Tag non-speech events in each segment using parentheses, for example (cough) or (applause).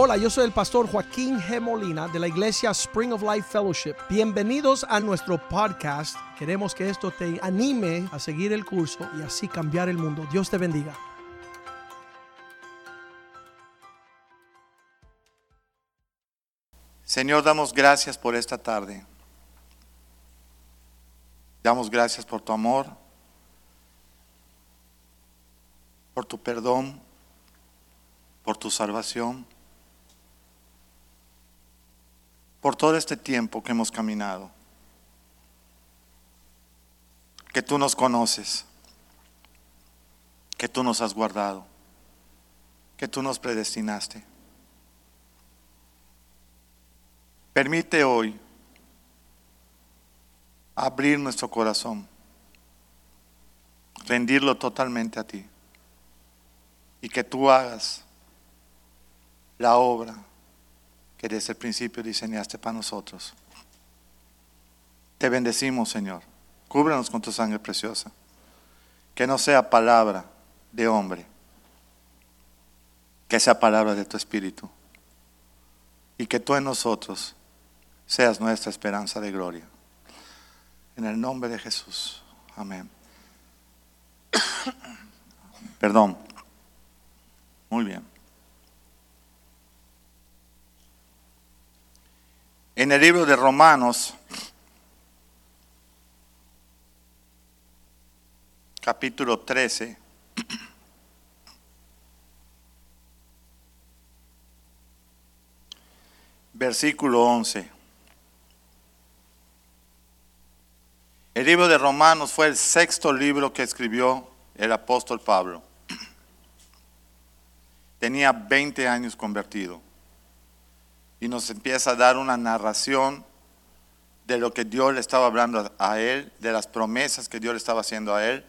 Hola, yo soy el pastor Joaquín G. Molina de la iglesia Spring of Life Fellowship. Bienvenidos a nuestro podcast. Queremos que esto te anime a seguir el curso y así cambiar el mundo. Dios te bendiga. Señor, damos gracias por esta tarde. Damos gracias por tu amor, por tu perdón, por tu salvación, por todo este tiempo que hemos caminado, que tú nos conoces, que tú nos has guardado, que tú nos predestinaste. Permite hoy abrir nuestro corazón, rendirlo totalmente a ti y que tú hagas la obra que desde el principio diseñaste para nosotros. Te bendecimos, Señor. Cúbranos con tu sangre preciosa. Que no sea palabra de hombre, que sea palabra de tu Espíritu. Y que tú en nosotros seas nuestra esperanza de gloria. En el nombre de Jesús. Amén. (coughs) Perdón. Muy bien. En el libro de Romanos, capítulo 13, versículo 11. El libro de Romanos fue el sexto libro que escribió el apóstol Pablo. Tenía 20 años convertido y nos empieza a dar una narración de lo que Dios le estaba hablando a él, de las promesas que Dios le estaba haciendo a él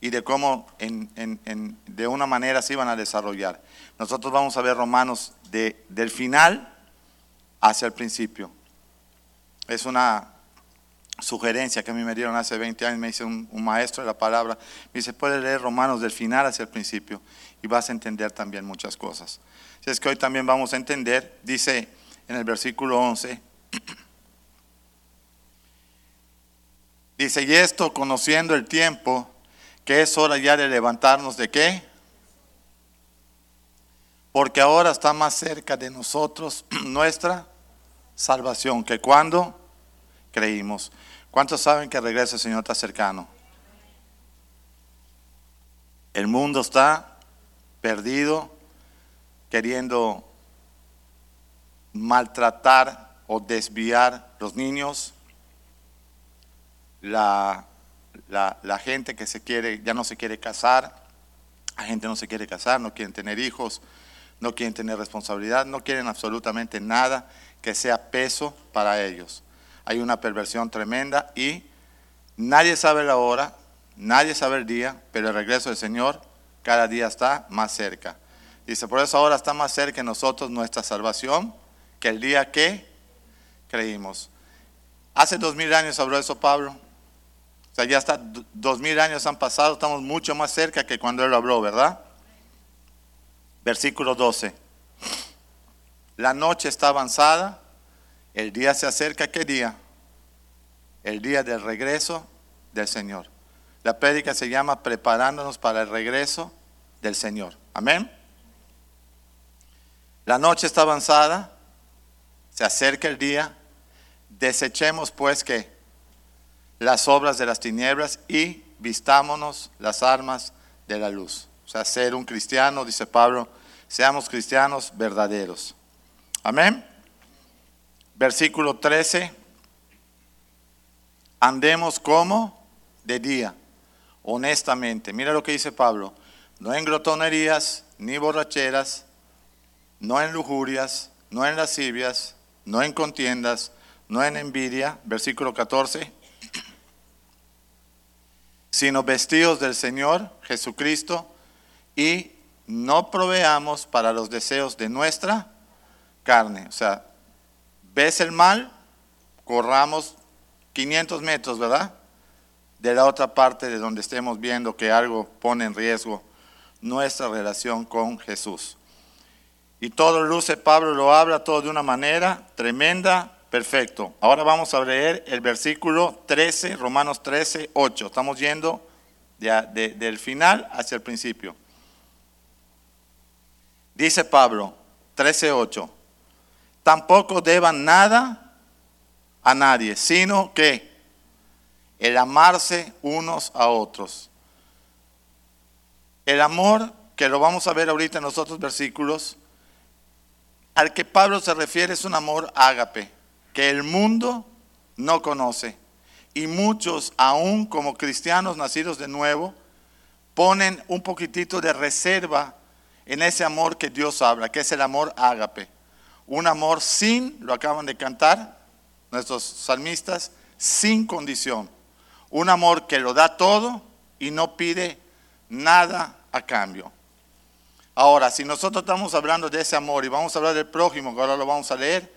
y de cómo de una manera se iban a desarrollar. Nosotros vamos a ver Romanos de, del final hacia el principio. Es una sugerencia que a mí me dieron hace 20 años, me dice un, maestro de la palabra, me dice, puedes leer Romanos del final hacia el principio y vas a entender también muchas cosas. Si es que hoy también vamos a entender, dice en el versículo 11, (clears throat) dice, y esto conociendo el tiempo, que es hora ya de levantarnos de qué? Porque ahora está más cerca de nosotros (clears throat) nuestra salvación que cuando creímos. ¿Cuántos saben que el regreso del Señor está cercano? El mundo está perdido, queriendo maltratar o desviar los niños, la, la, gente que se quiere, ya no se quiere casar, la gente no se quiere casar, no quieren tener hijos, no quieren tener responsabilidad, no quieren absolutamente nada que sea peso para ellos. Hay una perversión tremenda y nadie sabe la hora, nadie sabe el día, pero el regreso del Señor cada día está más cerca. Dice, por eso ahora está más cerca de nosotros nuestra salvación que el día que creímos. Hace dos mil años habló eso Pablo. O sea, ya está, dos mil años han pasado, estamos mucho más cerca que cuando él habló, ¿verdad? Versículo 12. La noche está avanzada, el día se acerca, ¿qué día? El día del regreso del Señor. La prédica se llama Preparándonos para el regreso del Señor. Amén. La noche está avanzada, se acerca el día, desechemos pues que las obras de las tinieblas y vistámonos las armas de la luz. O sea, ser un cristiano, dice Pablo, seamos cristianos verdaderos. Amén. Versículo 13. Andemos como de día, honestamente. Mira lo que dice Pablo. No en glotonerías, ni borracheras, no en lujurias, no en lascivias, no en contiendas, no en envidia, versículo 14, sino vestidos del Señor Jesucristo y no proveamos para los deseos de nuestra carne. O sea, ves el mal, corramos 500 metros, ¿verdad? De la otra parte de donde estemos viendo que algo pone en riesgo nuestra relación con Jesús. Y todo luce, Pablo lo habla todo de una manera tremenda, perfecto. Ahora vamos a leer el versículo 13, Romanos 13, 8. Estamos yendo del final hacia el principio. Dice Pablo, 13, 8. Tampoco deban nada a nadie, sino que el amarse unos a otros. El amor, que lo vamos a ver ahorita en los otros versículos, al que Pablo se refiere es un amor ágape, que el mundo no conoce. Y muchos, aún como cristianos nacidos de nuevo, ponen un poquitito de reserva en ese amor que Dios habla, que es el amor ágape. Un amor sin, lo acaban de cantar nuestros salmistas, sin condición. Un amor que lo da todo y no pide nada a cambio. Ahora, si nosotros estamos hablando de ese amor y vamos a hablar del prójimo, que ahora lo vamos a leer,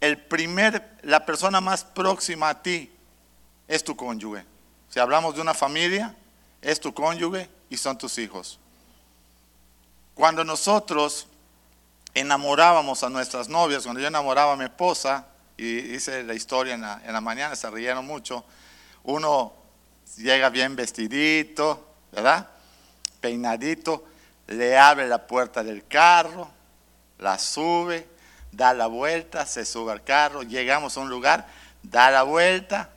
el primer, la persona más próxima a ti es tu cónyuge. Si hablamos de una familia, es tu cónyuge y son tus hijos. Cuando nosotros enamorábamos a nuestras novias, cuando yo enamoraba a mi esposa, y hice la historia en la, en la mañana, se rieron mucho, uno llega bien vestidito, ¿verdad? Peinadito, le abre la puerta del carro, la sube, da la vuelta, se sube al carro, llegamos a un lugar, da la vuelta,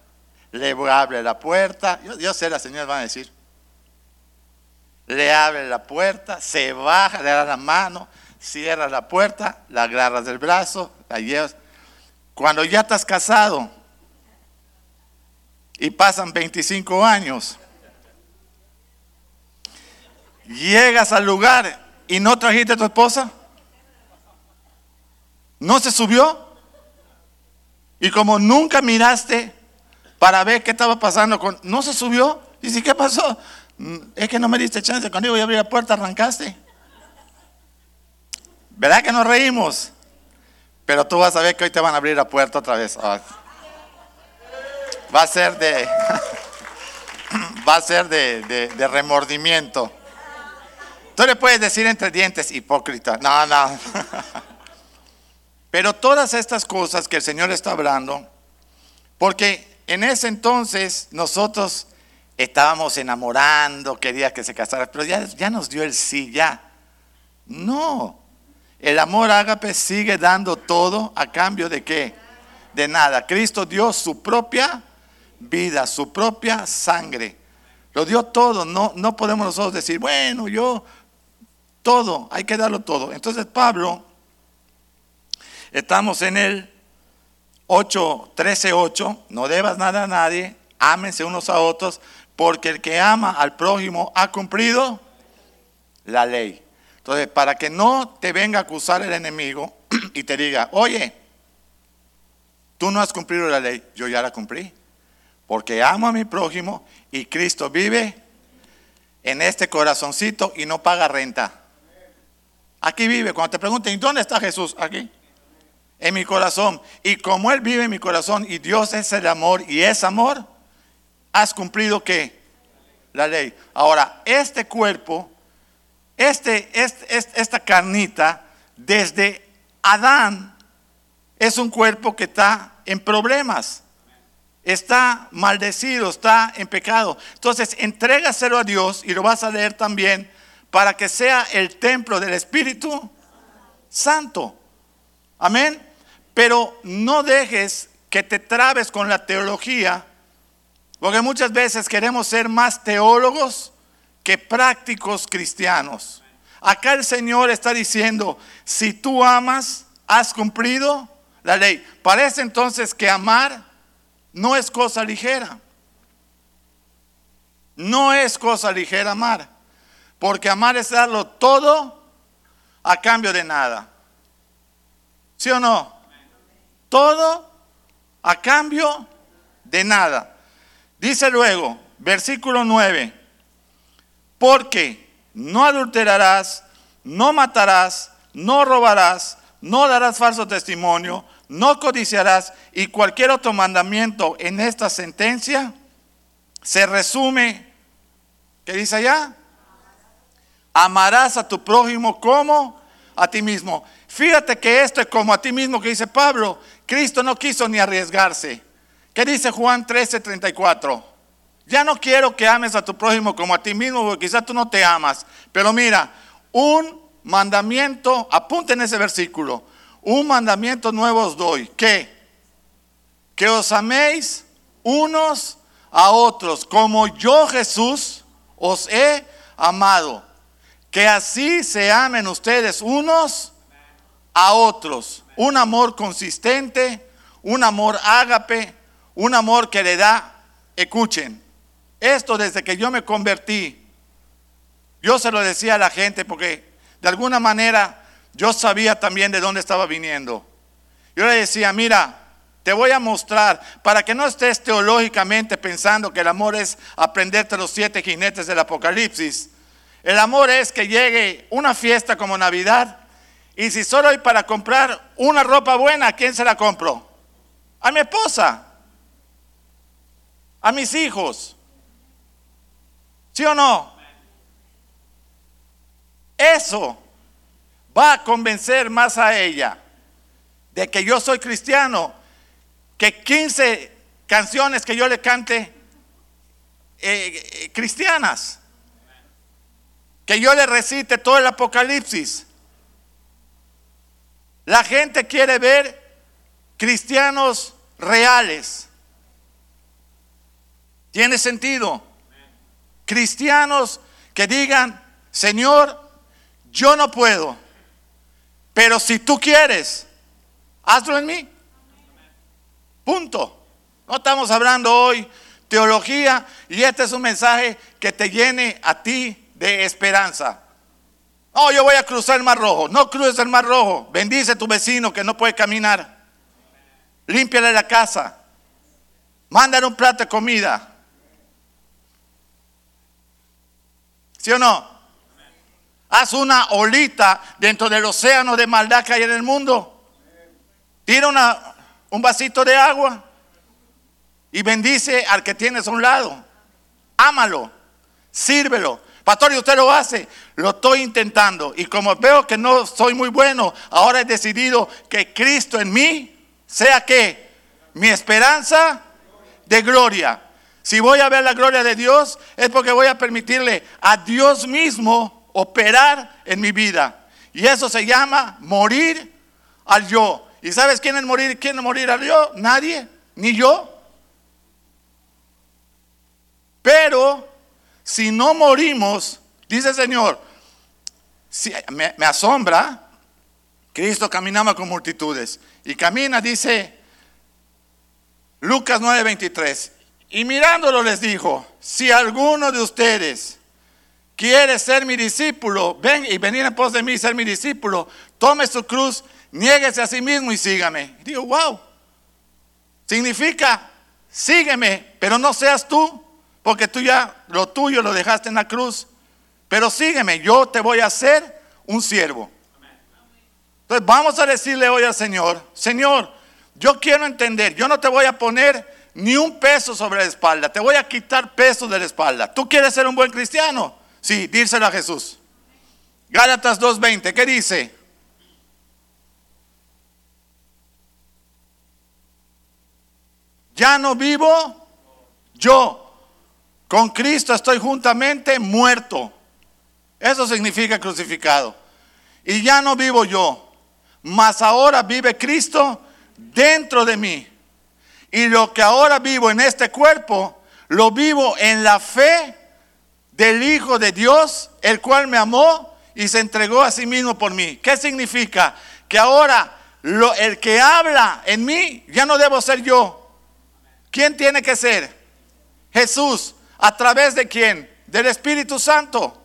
le abre la puerta, yo, sé, la señora van a decir, le abre la puerta, se baja, le da la mano, cierra la puerta, la agarras del brazo, la llevas. Cuando ya estás casado y pasan 25 años, Llegas al lugar y no trajiste a tu esposa. ¿No se subió? Y como nunca miraste para ver qué estaba pasando con... ¿No se subió? Y si, ¿qué pasó? Mm, es que no me diste chance. Cuando iba a abrir la puerta arrancaste. ¿Verdad que nos reímos? Pero tú vas a ver que hoy te van a abrir la puerta otra vez. Ah. Va a ser de... (laughs) Va a ser de remordimiento. Tú le puedes decir entre dientes, hipócrita. No, no. (laughs) Pero todas estas cosas que el Señor está hablando, porque en ese entonces nosotros estábamos enamorando, quería que se casara, pero ya, ya nos dio el sí, ya. No. El amor ágape sigue dando todo a cambio de qué? De nada. Cristo dio su propia vida, su propia sangre. Lo dio todo. No, no podemos nosotros decir, bueno, yo todo, hay que darlo todo. Entonces Pablo, estamos en el 8, 13, 8, no debas nada a nadie, ámense unos a otros, porque el que ama al prójimo ha cumplido la ley. Entonces, para que no te venga a acusar el enemigo (clears throat) y te diga, oye, tú no has cumplido la ley, yo ya la cumplí, porque amo a mi prójimo y Cristo vive en este corazoncito y no paga renta. Aquí vive. Cuando te pregunten, ¿dónde está Jesús? Aquí. En mi corazón. Y como Él vive en mi corazón y Dios es el amor y es amor, has cumplido qué? La ley. Ahora, este cuerpo, este, este, esta carnita, desde Adán, es un cuerpo que está en problemas. Está maldecido, está en pecado. Entonces, entrégaselo a Dios y lo vas a leer también para que sea el templo del Espíritu Santo. Amén. Pero no dejes que te trabes con la teología, porque muchas veces queremos ser más teólogos que prácticos cristianos. Acá el Señor está diciendo, si tú amas, has cumplido la ley. Parece entonces que amar no es cosa ligera. No es cosa ligera amar. Porque amar es darlo todo a cambio de nada. ¿Sí o no? Todo a cambio de nada. Dice luego, versículo 9, porque no adulterarás, no matarás, no robarás, no darás falso testimonio, no codiciarás y cualquier otro mandamiento en esta sentencia se resume, ¿qué dice allá? Amarás a tu prójimo como a ti mismo. Fíjate que esto es como a ti mismo que dice Pablo. Cristo no quiso ni arriesgarse. ¿Qué dice Juan 13, 34? Ya no quiero que ames a tu prójimo como a ti mismo, porque quizás tú no te amas. Pero mira, un mandamiento, apunten ese versículo. Un mandamiento nuevo os doy. ¿Qué? Que os améis unos a otros, como yo Jesús os he amado. Que así se amen ustedes unos a otros. Un amor consistente, un amor ágape, un amor que le da, escuchen, esto desde que yo me convertí, yo se lo decía a la gente porque de alguna manera yo sabía también de dónde estaba viniendo. Yo le decía, mira, te voy a mostrar, para que no estés teológicamente pensando que el amor es aprenderte los siete jinetes del Apocalipsis. El amor es que llegue una fiesta como Navidad y si solo hay para comprar una ropa buena, ¿a quién se la compro? A mi esposa, a mis hijos. ¿Sí o no? Eso va a convencer más a ella de que yo soy cristiano que 15 canciones que yo le cante eh, eh, cristianas. Que yo le recite todo el Apocalipsis. La gente quiere ver cristianos reales. ¿Tiene sentido? cristianos que digan, Señor, yo no puedo, pero si tú quieres, hazlo en mí. Punto. No estamos hablando hoy teología y este es un mensaje que te llene a ti de esperanza. No, yo voy a cruzar el mar rojo. No cruces el mar rojo. Bendice a tu vecino que no puede caminar. Límpiale la casa. Mándale un plato de comida. ¿Sí o no? Haz una olita dentro del océano de maldad que hay en el mundo. Tira un vasito de agua y bendice al que tienes a un lado. Ámalo, sírvelo. Pastor, y usted lo hace. Lo estoy intentando. Y como veo que no soy muy bueno, ahora he decidido que Cristo en mí sea que mi esperanza de gloria. Si voy a ver la gloria de Dios, es porque voy a permitirle a Dios mismo operar en mi vida. Y eso se llama morir al yo. ¿Y sabes quién es morir? ¿Quién es morir al yo? Nadie, ni yo. Pero si no morimos, dice el Señor, si, me, asombra, Cristo caminaba con multitudes. Y camina, dice Lucas 9:23. Y mirándolo les dijo, si alguno de ustedes quiere ser mi discípulo, ven y venir en pos de mí y ser mi discípulo, tome su cruz, niéguese a sí mismo y sígame. digo, wow, significa, sígueme, pero no seas tú, porque tú ya lo tuyo lo dejaste en la cruz, pero sígueme, yo te voy a hacer un siervo. Entonces vamos a decirle hoy al Señor, Señor, yo quiero entender, yo no te voy a poner ni un peso sobre la espalda. Te voy a quitar peso de la espalda. ¿Tú quieres ser un buen cristiano? Sí, dírselo a Jesús. Gálatas 2.20, ¿qué dice? Ya no vivo yo. Con Cristo estoy juntamente muerto. Eso significa crucificado. Y ya no vivo yo, mas ahora vive Cristo dentro de mí. Y lo que ahora vivo en este cuerpo, lo vivo en la fe del Hijo de Dios, el cual me amó y se entregó a sí mismo por mí. ¿Qué significa? Que ahora el que habla en mí ya no debo ser yo. ¿Quién tiene que ser? Jesús. ¿A través de quién? Del Espíritu Santo.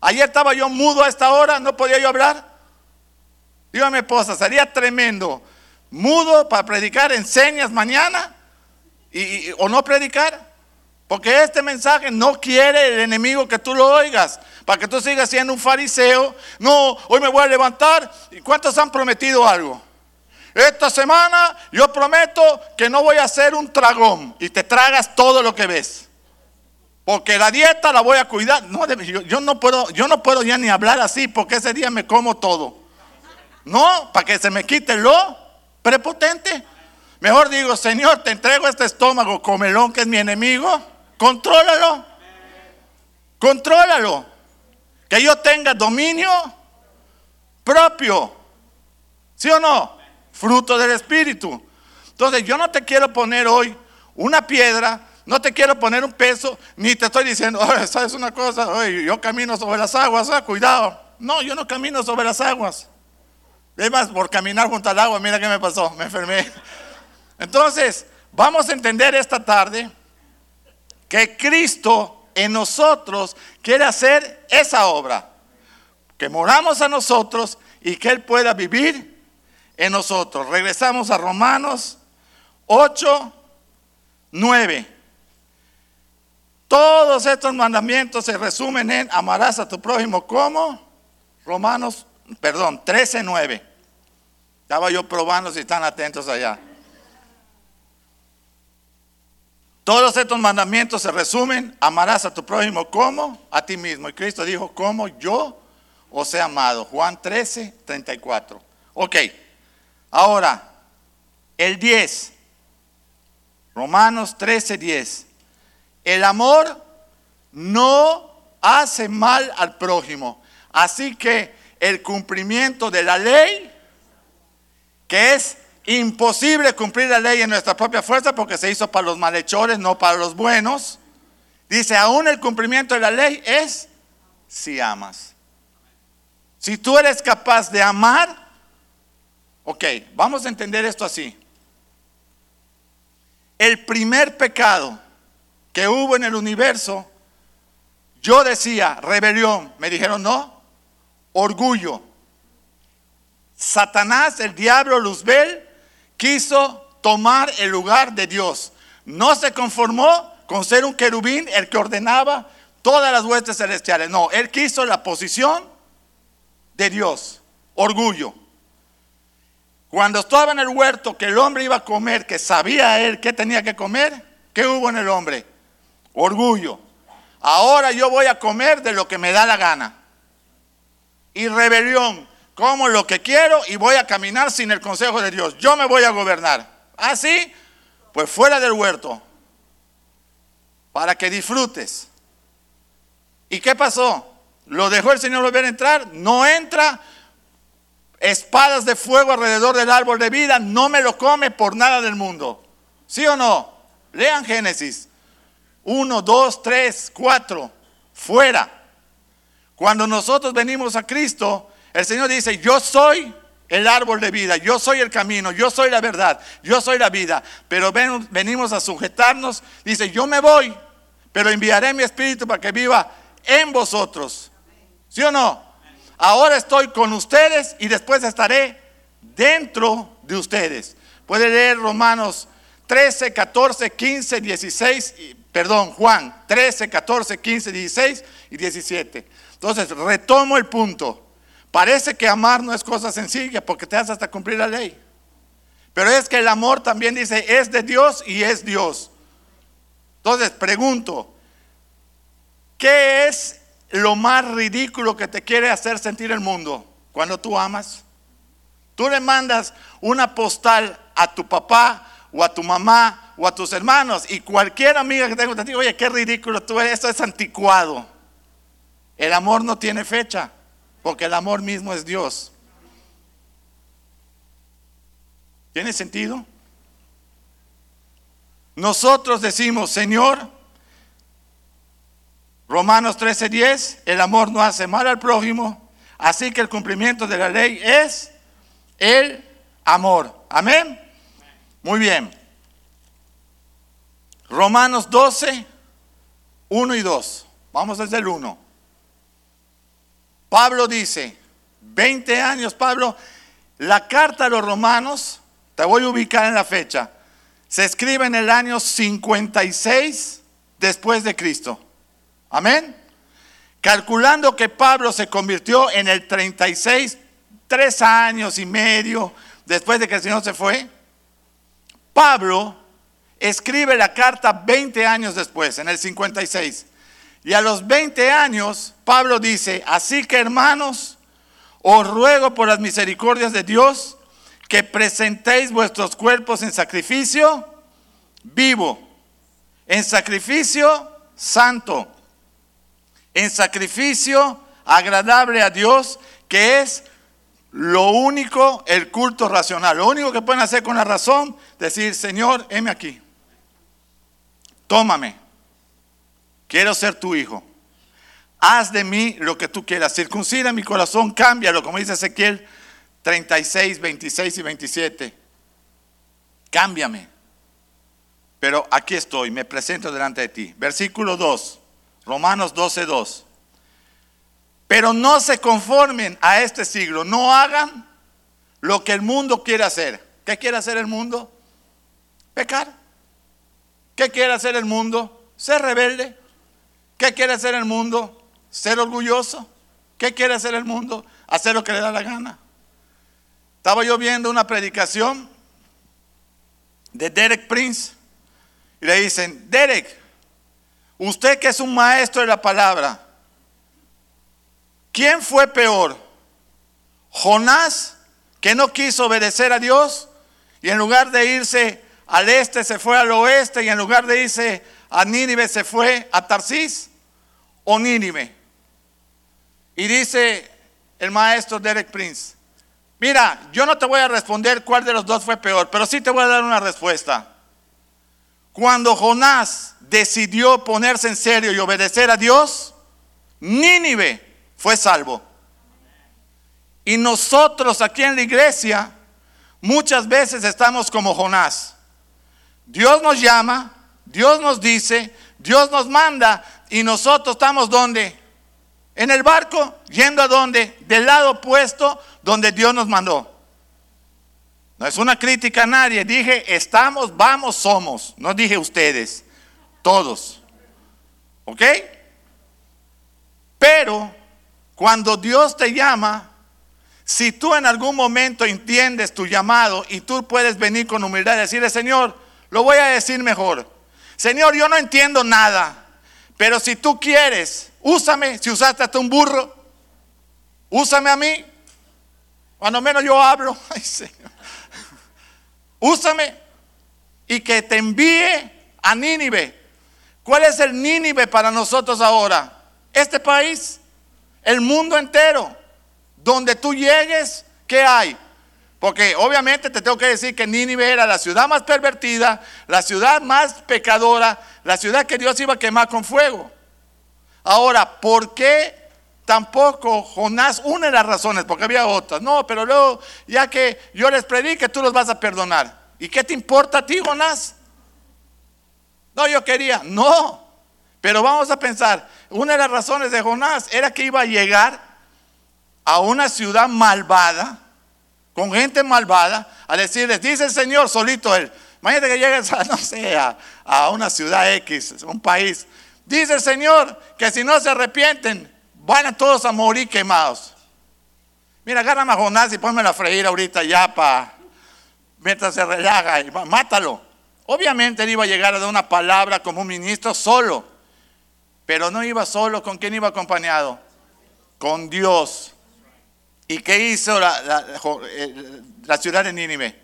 Ayer estaba yo mudo a esta hora, no podía yo hablar. Dígame, esposa, sería tremendo mudo para predicar enseñas mañana y, o no predicar. Porque este mensaje no quiere el enemigo que tú lo oigas, para que tú sigas siendo un fariseo. No, hoy me voy a levantar. ¿Y cuántos han prometido algo? Esta semana yo prometo que no voy a ser un tragón y te tragas todo lo que ves. Porque la dieta la voy a cuidar. No, yo, no puedo, yo no puedo ya ni hablar así porque ese día me como todo. No, para que se me quite lo prepotente. Mejor digo, Señor, te entrego este estómago comelón que es mi enemigo. Contrólalo. Contrólalo. Que yo tenga dominio propio. ¿Sí o no? Fruto del Espíritu. Entonces yo no te quiero poner hoy una piedra, no te quiero poner un peso, ni te estoy diciendo, ¿sabes una cosa? yo camino sobre las aguas, ah, cuidado. No, yo no camino sobre las aguas. Además, por caminar junto al agua, mira qué me pasó, me enfermé. Entonces, vamos a entender esta tarde que Cristo en nosotros quiere hacer esa obra. Que moramos a nosotros y que Él pueda vivir en nosotros. Regresamos a Romanos 8, 9. Todos estos mandamientos se resumen en amarás a tu prójimo como Romanos, perdón, 13, 9. Estaba yo probando si están atentos allá. Todos estos mandamientos se resumen, amarás a tu prójimo como a ti mismo. Y Cristo dijo, como yo os he amado. Juan 13, 34. Ok, ahora, el 10. Romanos 13, 10. El amor no hace mal al prójimo. Así que el cumplimiento de la ley, que es imposible cumplir la ley en nuestra propia fuerza porque se hizo para los malhechores, no para los buenos. Dice, aún el cumplimiento de la ley es si amas. Si tú eres capaz de amar, ok, vamos a entender esto así. El primer pecado que hubo en el universo, yo decía rebelión, me dijeron no, orgullo. Satanás, el diablo, Luzbel, quiso tomar el lugar de Dios. No se conformó con ser un querubín, el que ordenaba todas las huestes celestiales. No, él quiso la posición de Dios, orgullo. Cuando estaba en el huerto que el hombre iba a comer, que sabía él que tenía que comer, ¿qué hubo en el hombre? Orgullo. Ahora yo voy a comer de lo que me da la gana. Y rebelión. Como lo que quiero y voy a caminar sin el consejo de Dios. Yo me voy a gobernar. Así, ¿Ah, pues fuera del huerto. Para que disfrutes. ¿Y qué pasó? ¿Lo dejó el Señor volver a entrar? No entra espadas de fuego alrededor del árbol de vida, no me lo come por nada del mundo. ¿Sí o no? Lean Génesis. 1, 2, 3, 4. Fuera. Cuando nosotros venimos a Cristo, el Señor dice, yo soy el árbol de vida, yo soy el camino, yo soy la verdad, yo soy la vida. Pero venimos a sujetarnos. Dice, yo me voy, pero enviaré mi espíritu para que viva en vosotros. ¿Sí o no? Ahora estoy con ustedes y después estaré dentro de ustedes. Puede leer Romanos 13, 14, 15, 16, perdón, Juan 13, 14, 15, 16 y 17. Entonces, retomo el punto. Parece que amar no es cosa sencilla porque te hace hasta cumplir la ley. Pero es que el amor también dice es de Dios y es Dios. Entonces, pregunto, ¿qué es lo más ridículo que te quiere hacer sentir el mundo cuando tú amas? Tú le mandas una postal a tu papá o a tu mamá o a tus hermanos y cualquier amiga que tenga te diga, oye, qué ridículo tú eres, esto es anticuado. El amor no tiene fecha, porque el amor mismo es Dios. ¿Tiene sentido? Nosotros decimos, Señor, Romanos 13:10, el amor no hace mal al prójimo, así que el cumplimiento de la ley es el amor. Amén. Muy bien. Romanos 12, 1 y 2. Vamos desde el 1. Pablo dice, 20 años, Pablo, la carta a los romanos, te voy a ubicar en la fecha, se escribe en el año 56 después de Cristo. Amén. Calculando que Pablo se convirtió en el 36, tres años y medio después de que el Señor se fue, Pablo escribe la carta 20 años después, en el 56. Y a los 20 años, Pablo dice, así que hermanos, os ruego por las misericordias de Dios que presentéis vuestros cuerpos en sacrificio vivo, en sacrificio santo, en sacrificio agradable a Dios, que es lo único, el culto racional. Lo único que pueden hacer con la razón, decir, Señor, heme aquí. Tómame. Quiero ser tu hijo. Haz de mí lo que tú quieras. Circuncida mi corazón, cámbialo, como dice Ezequiel 36, 26 y 27. Cámbiame. Pero aquí estoy, me presento delante de ti. Versículo 2, Romanos 12, 2. Pero no se conformen a este siglo, no hagan lo que el mundo quiere hacer. ¿Qué quiere hacer el mundo? Pecar. ¿Qué quiere hacer el mundo? Ser rebelde. ¿Qué quiere hacer el mundo? Ser orgulloso. ¿Qué quiere hacer el mundo? Hacer lo que le da la gana. Estaba yo viendo una predicación de Derek Prince y le dicen, Derek, usted que es un maestro de la palabra, ¿quién fue peor? Jonás, que no quiso obedecer a Dios y en lugar de irse al este se fue al oeste y en lugar de irse a Nínive se fue a Tarsis o Nínive. Y dice el maestro Derek Prince, mira, yo no te voy a responder cuál de los dos fue peor, pero sí te voy a dar una respuesta. Cuando Jonás decidió ponerse en serio y obedecer a Dios, Nínive fue salvo. Y nosotros aquí en la iglesia muchas veces estamos como Jonás. Dios nos llama, Dios nos dice, Dios nos manda y nosotros estamos donde? En el barco, yendo a donde? Del lado opuesto donde Dios nos mandó. No es una crítica a nadie. Dije, estamos, vamos, somos. No dije ustedes, todos. ¿Ok? Pero cuando Dios te llama, si tú en algún momento entiendes tu llamado y tú puedes venir con humildad y decirle, Señor, lo voy a decir mejor. Señor, yo no entiendo nada, pero si tú quieres, úsame, si usaste hasta un burro, úsame a mí. Cuando menos yo hablo, (laughs) ay Señor úsame y que te envíe a Nínive. ¿Cuál es el Nínive para nosotros ahora? Este país, el mundo entero. Donde tú llegues, ¿qué hay? Porque obviamente te tengo que decir que Nínive era la ciudad más pervertida, la ciudad más pecadora, la ciudad que Dios iba a quemar con fuego. Ahora, ¿por qué tampoco Jonás, una de las razones, porque había otras, no, pero luego, ya que yo les predique, tú los vas a perdonar. ¿Y qué te importa a ti, Jonás? No, yo quería, no. Pero vamos a pensar, una de las razones de Jonás era que iba a llegar a una ciudad malvada, con gente malvada, a decirles, dice el Señor solito él. Imagínate que llegues a, (laughs) no sé, a, una ciudad X, un país. Dice el Señor que si no se arrepienten, van a todos a morir quemados. Mira, agárrame a Jonás y ponme a freír ahorita ya para mientras se relaja mátalo. Obviamente él iba a llegar a dar una palabra como un ministro solo, pero no iba solo, ¿con quién iba acompañado? Con Dios. ¿Y qué hizo la, la, la ciudad de Nínive?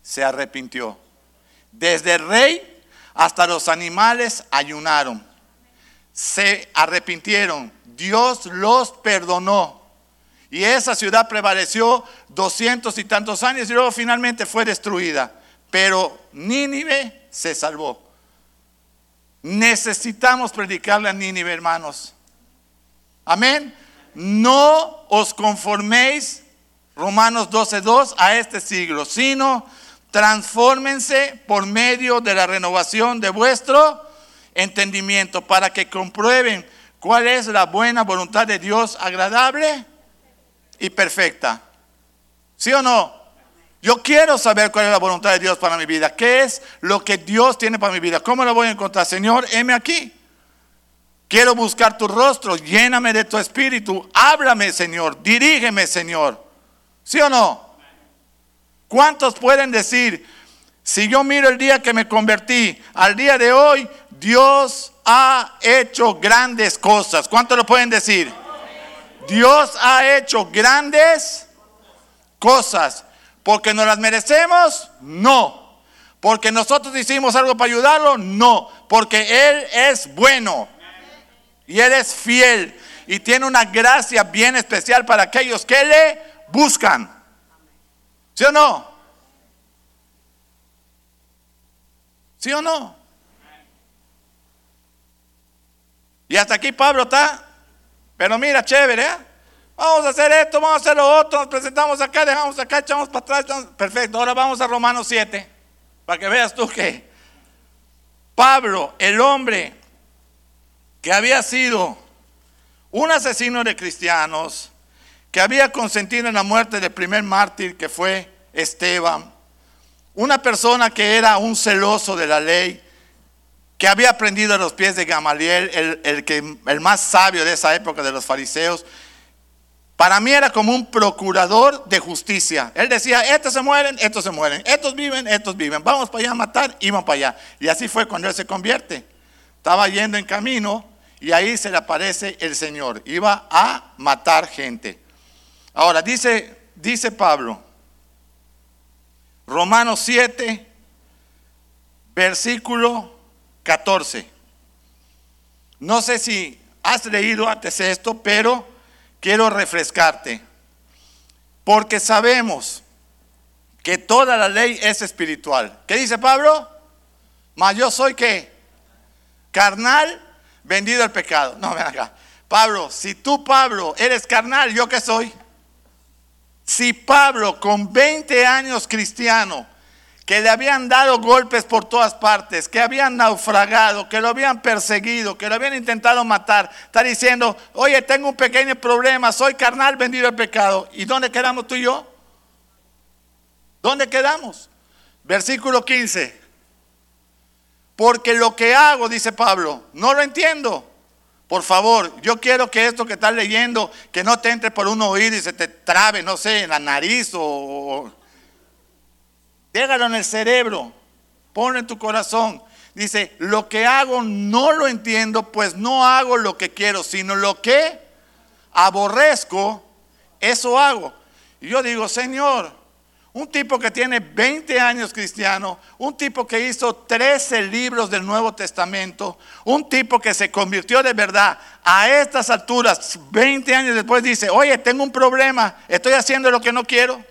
Se arrepintió. Desde el rey hasta los animales ayunaron. Se arrepintieron Dios los perdonó. Y esa ciudad prevaleció doscientos y tantos años y luego finalmente fue destruida. Pero Nínive se salvó. Necesitamos predicarle a Nínive, hermanos. Amén. No os conforméis, Romanos 12.2, a este siglo, sino transfórmense por medio de la renovación de vuestro entendimiento para que comprueben ¿Cuál es la buena voluntad de Dios agradable y perfecta? ¿Sí o no? Yo quiero saber cuál es la voluntad de Dios para mi vida. ¿Qué es lo que Dios tiene para mi vida? ¿Cómo lo voy a encontrar? Señor, heme aquí. Quiero buscar tu rostro. Lléname de tu espíritu. Háblame, Señor. Dirígeme, Señor. ¿Sí o no? ¿Cuántos pueden decir, si yo miro el día que me convertí al día de hoy, Dios ha hecho grandes cosas. ¿Cuánto lo pueden decir? Dios ha hecho grandes cosas. ¿Porque nos las merecemos? No. ¿Porque nosotros hicimos algo para ayudarlo? No. Porque Él es bueno. Y Él es fiel. Y tiene una gracia bien especial para aquellos que le buscan. ¿Sí o no? ¿Sí o no? Y hasta aquí Pablo está. Pero mira, chévere, ¿eh? Vamos a hacer esto, vamos a hacer lo otro, nos presentamos acá, dejamos acá, echamos para atrás. Perfecto, ahora vamos a Romanos 7, para que veas tú que Pablo, el hombre que había sido un asesino de cristianos, que había consentido en la muerte del primer mártir que fue Esteban, una persona que era un celoso de la ley, que había aprendido a los pies de Gamaliel, el, el, que, el más sabio de esa época de los fariseos. Para mí era como un procurador de justicia. Él decía, estos se mueren, estos se mueren, estos viven, estos viven. Vamos para allá a matar, iban para allá. Y así fue cuando él se convierte. Estaba yendo en camino y ahí se le aparece el Señor. Iba a matar gente. Ahora, dice, dice Pablo, Romanos 7, versículo 14. No sé si has leído antes esto, pero quiero refrescarte. Porque sabemos que toda la ley es espiritual. ¿Qué dice Pablo? Mas yo soy que carnal vendido al pecado. No, ven acá. Pablo, si tú, Pablo, eres carnal, ¿yo qué soy? Si Pablo, con 20 años cristiano, que le habían dado golpes por todas partes, que habían naufragado, que lo habían perseguido, que lo habían intentado matar, está diciendo, oye, tengo un pequeño problema, soy carnal vendido al pecado. ¿Y dónde quedamos tú y yo? ¿Dónde quedamos? Versículo 15. Porque lo que hago, dice Pablo, no lo entiendo. Por favor, yo quiero que esto que estás leyendo, que no te entre por un oído y se te trabe, no sé, en la nariz o Déjalo en el cerebro, ponlo en tu corazón. Dice, lo que hago no lo entiendo, pues no hago lo que quiero, sino lo que aborrezco, eso hago. Y yo digo, Señor, un tipo que tiene 20 años cristiano, un tipo que hizo 13 libros del Nuevo Testamento, un tipo que se convirtió de verdad a estas alturas, 20 años después dice, oye, tengo un problema, estoy haciendo lo que no quiero.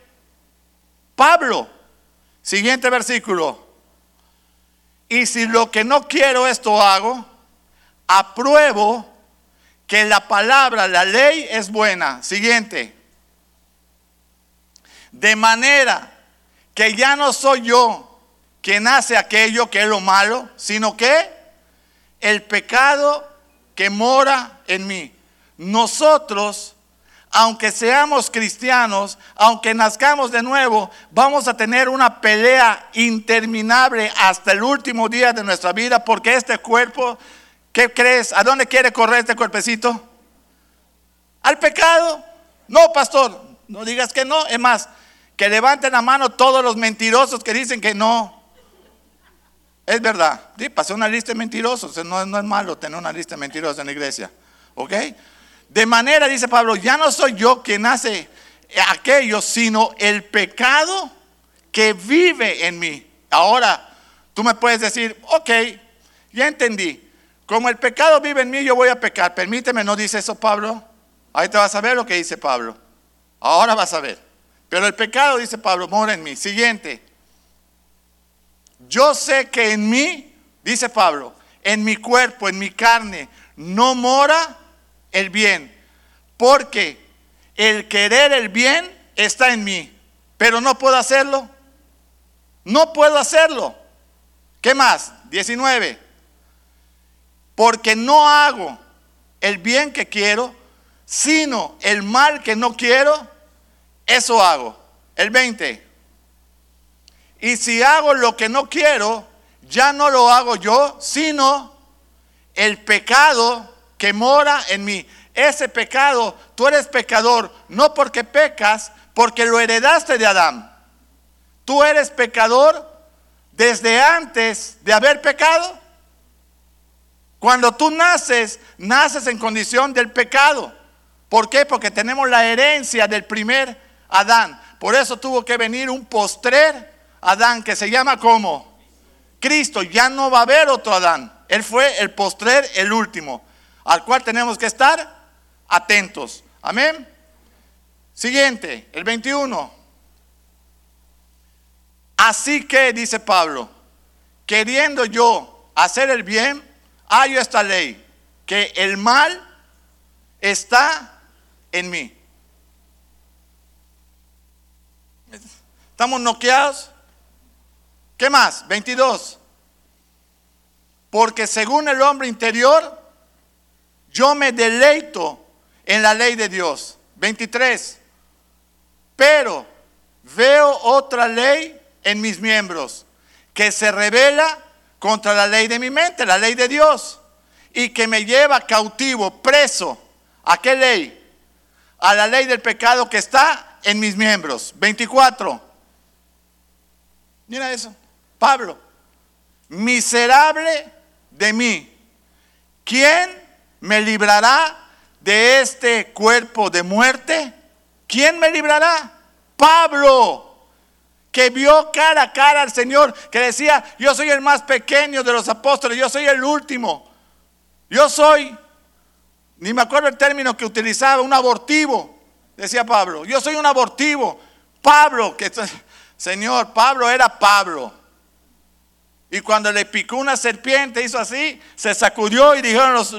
Pablo, Siguiente versículo. Y si lo que no quiero esto hago, apruebo que la palabra, la ley es buena. Siguiente. De manera que ya no soy yo quien hace aquello que es lo malo, sino que el pecado que mora en mí. Nosotros aunque seamos cristianos, aunque nazcamos de nuevo, vamos a tener una pelea interminable hasta el último día de nuestra vida, porque este cuerpo, ¿qué crees? ¿A dónde quiere correr este cuerpecito? ¿Al pecado? No, pastor, no digas que no. Es más, que levanten la mano todos los mentirosos que dicen que no. Es verdad. Sí, pasó una lista de mentirosos. No, no es malo tener una lista de mentirosos en la iglesia. ¿Ok? De manera, dice Pablo, ya no soy yo quien hace aquello, sino el pecado que vive en mí. Ahora, tú me puedes decir, ok, ya entendí. Como el pecado vive en mí, yo voy a pecar. Permíteme, ¿no dice eso Pablo? Ahí te vas a ver lo que dice Pablo. Ahora vas a ver. Pero el pecado, dice Pablo, mora en mí. Siguiente. Yo sé que en mí, dice Pablo, en mi cuerpo, en mi carne, no mora el bien, porque el querer el bien está en mí, pero no puedo hacerlo. No puedo hacerlo. ¿Qué más? 19. Porque no hago el bien que quiero, sino el mal que no quiero, eso hago. El 20. Y si hago lo que no quiero, ya no lo hago yo, sino el pecado que mora en mí. Ese pecado, tú eres pecador, no porque pecas, porque lo heredaste de Adán. Tú eres pecador desde antes de haber pecado. Cuando tú naces, naces en condición del pecado. ¿Por qué? Porque tenemos la herencia del primer Adán. Por eso tuvo que venir un postrer Adán que se llama como Cristo. Ya no va a haber otro Adán. Él fue el postrer, el último, al cual tenemos que estar atentos. Amén. Siguiente, el 21. Así que, dice Pablo, queriendo yo hacer el bien, hallo esta ley, que el mal está en mí. ¿Estamos noqueados? ¿Qué más? 22. Porque según el hombre interior, yo me deleito en la ley de Dios. 23. Pero veo otra ley en mis miembros que se revela contra la ley de mi mente, la ley de Dios, y que me lleva cautivo, preso. ¿A qué ley? A la ley del pecado que está en mis miembros. 24. Mira eso. Pablo, miserable de mí, ¿quién me librará de este cuerpo de muerte? ¿Quién me librará? Pablo, que vio cara a cara al Señor, que decía, yo soy el más pequeño de los apóstoles, yo soy el último, yo soy, ni me acuerdo el término que utilizaba, un abortivo, decía Pablo, yo soy un abortivo. Pablo, que (laughs) Señor, Pablo era Pablo. Y cuando le picó una serpiente, hizo así, se sacudió y dijeron los,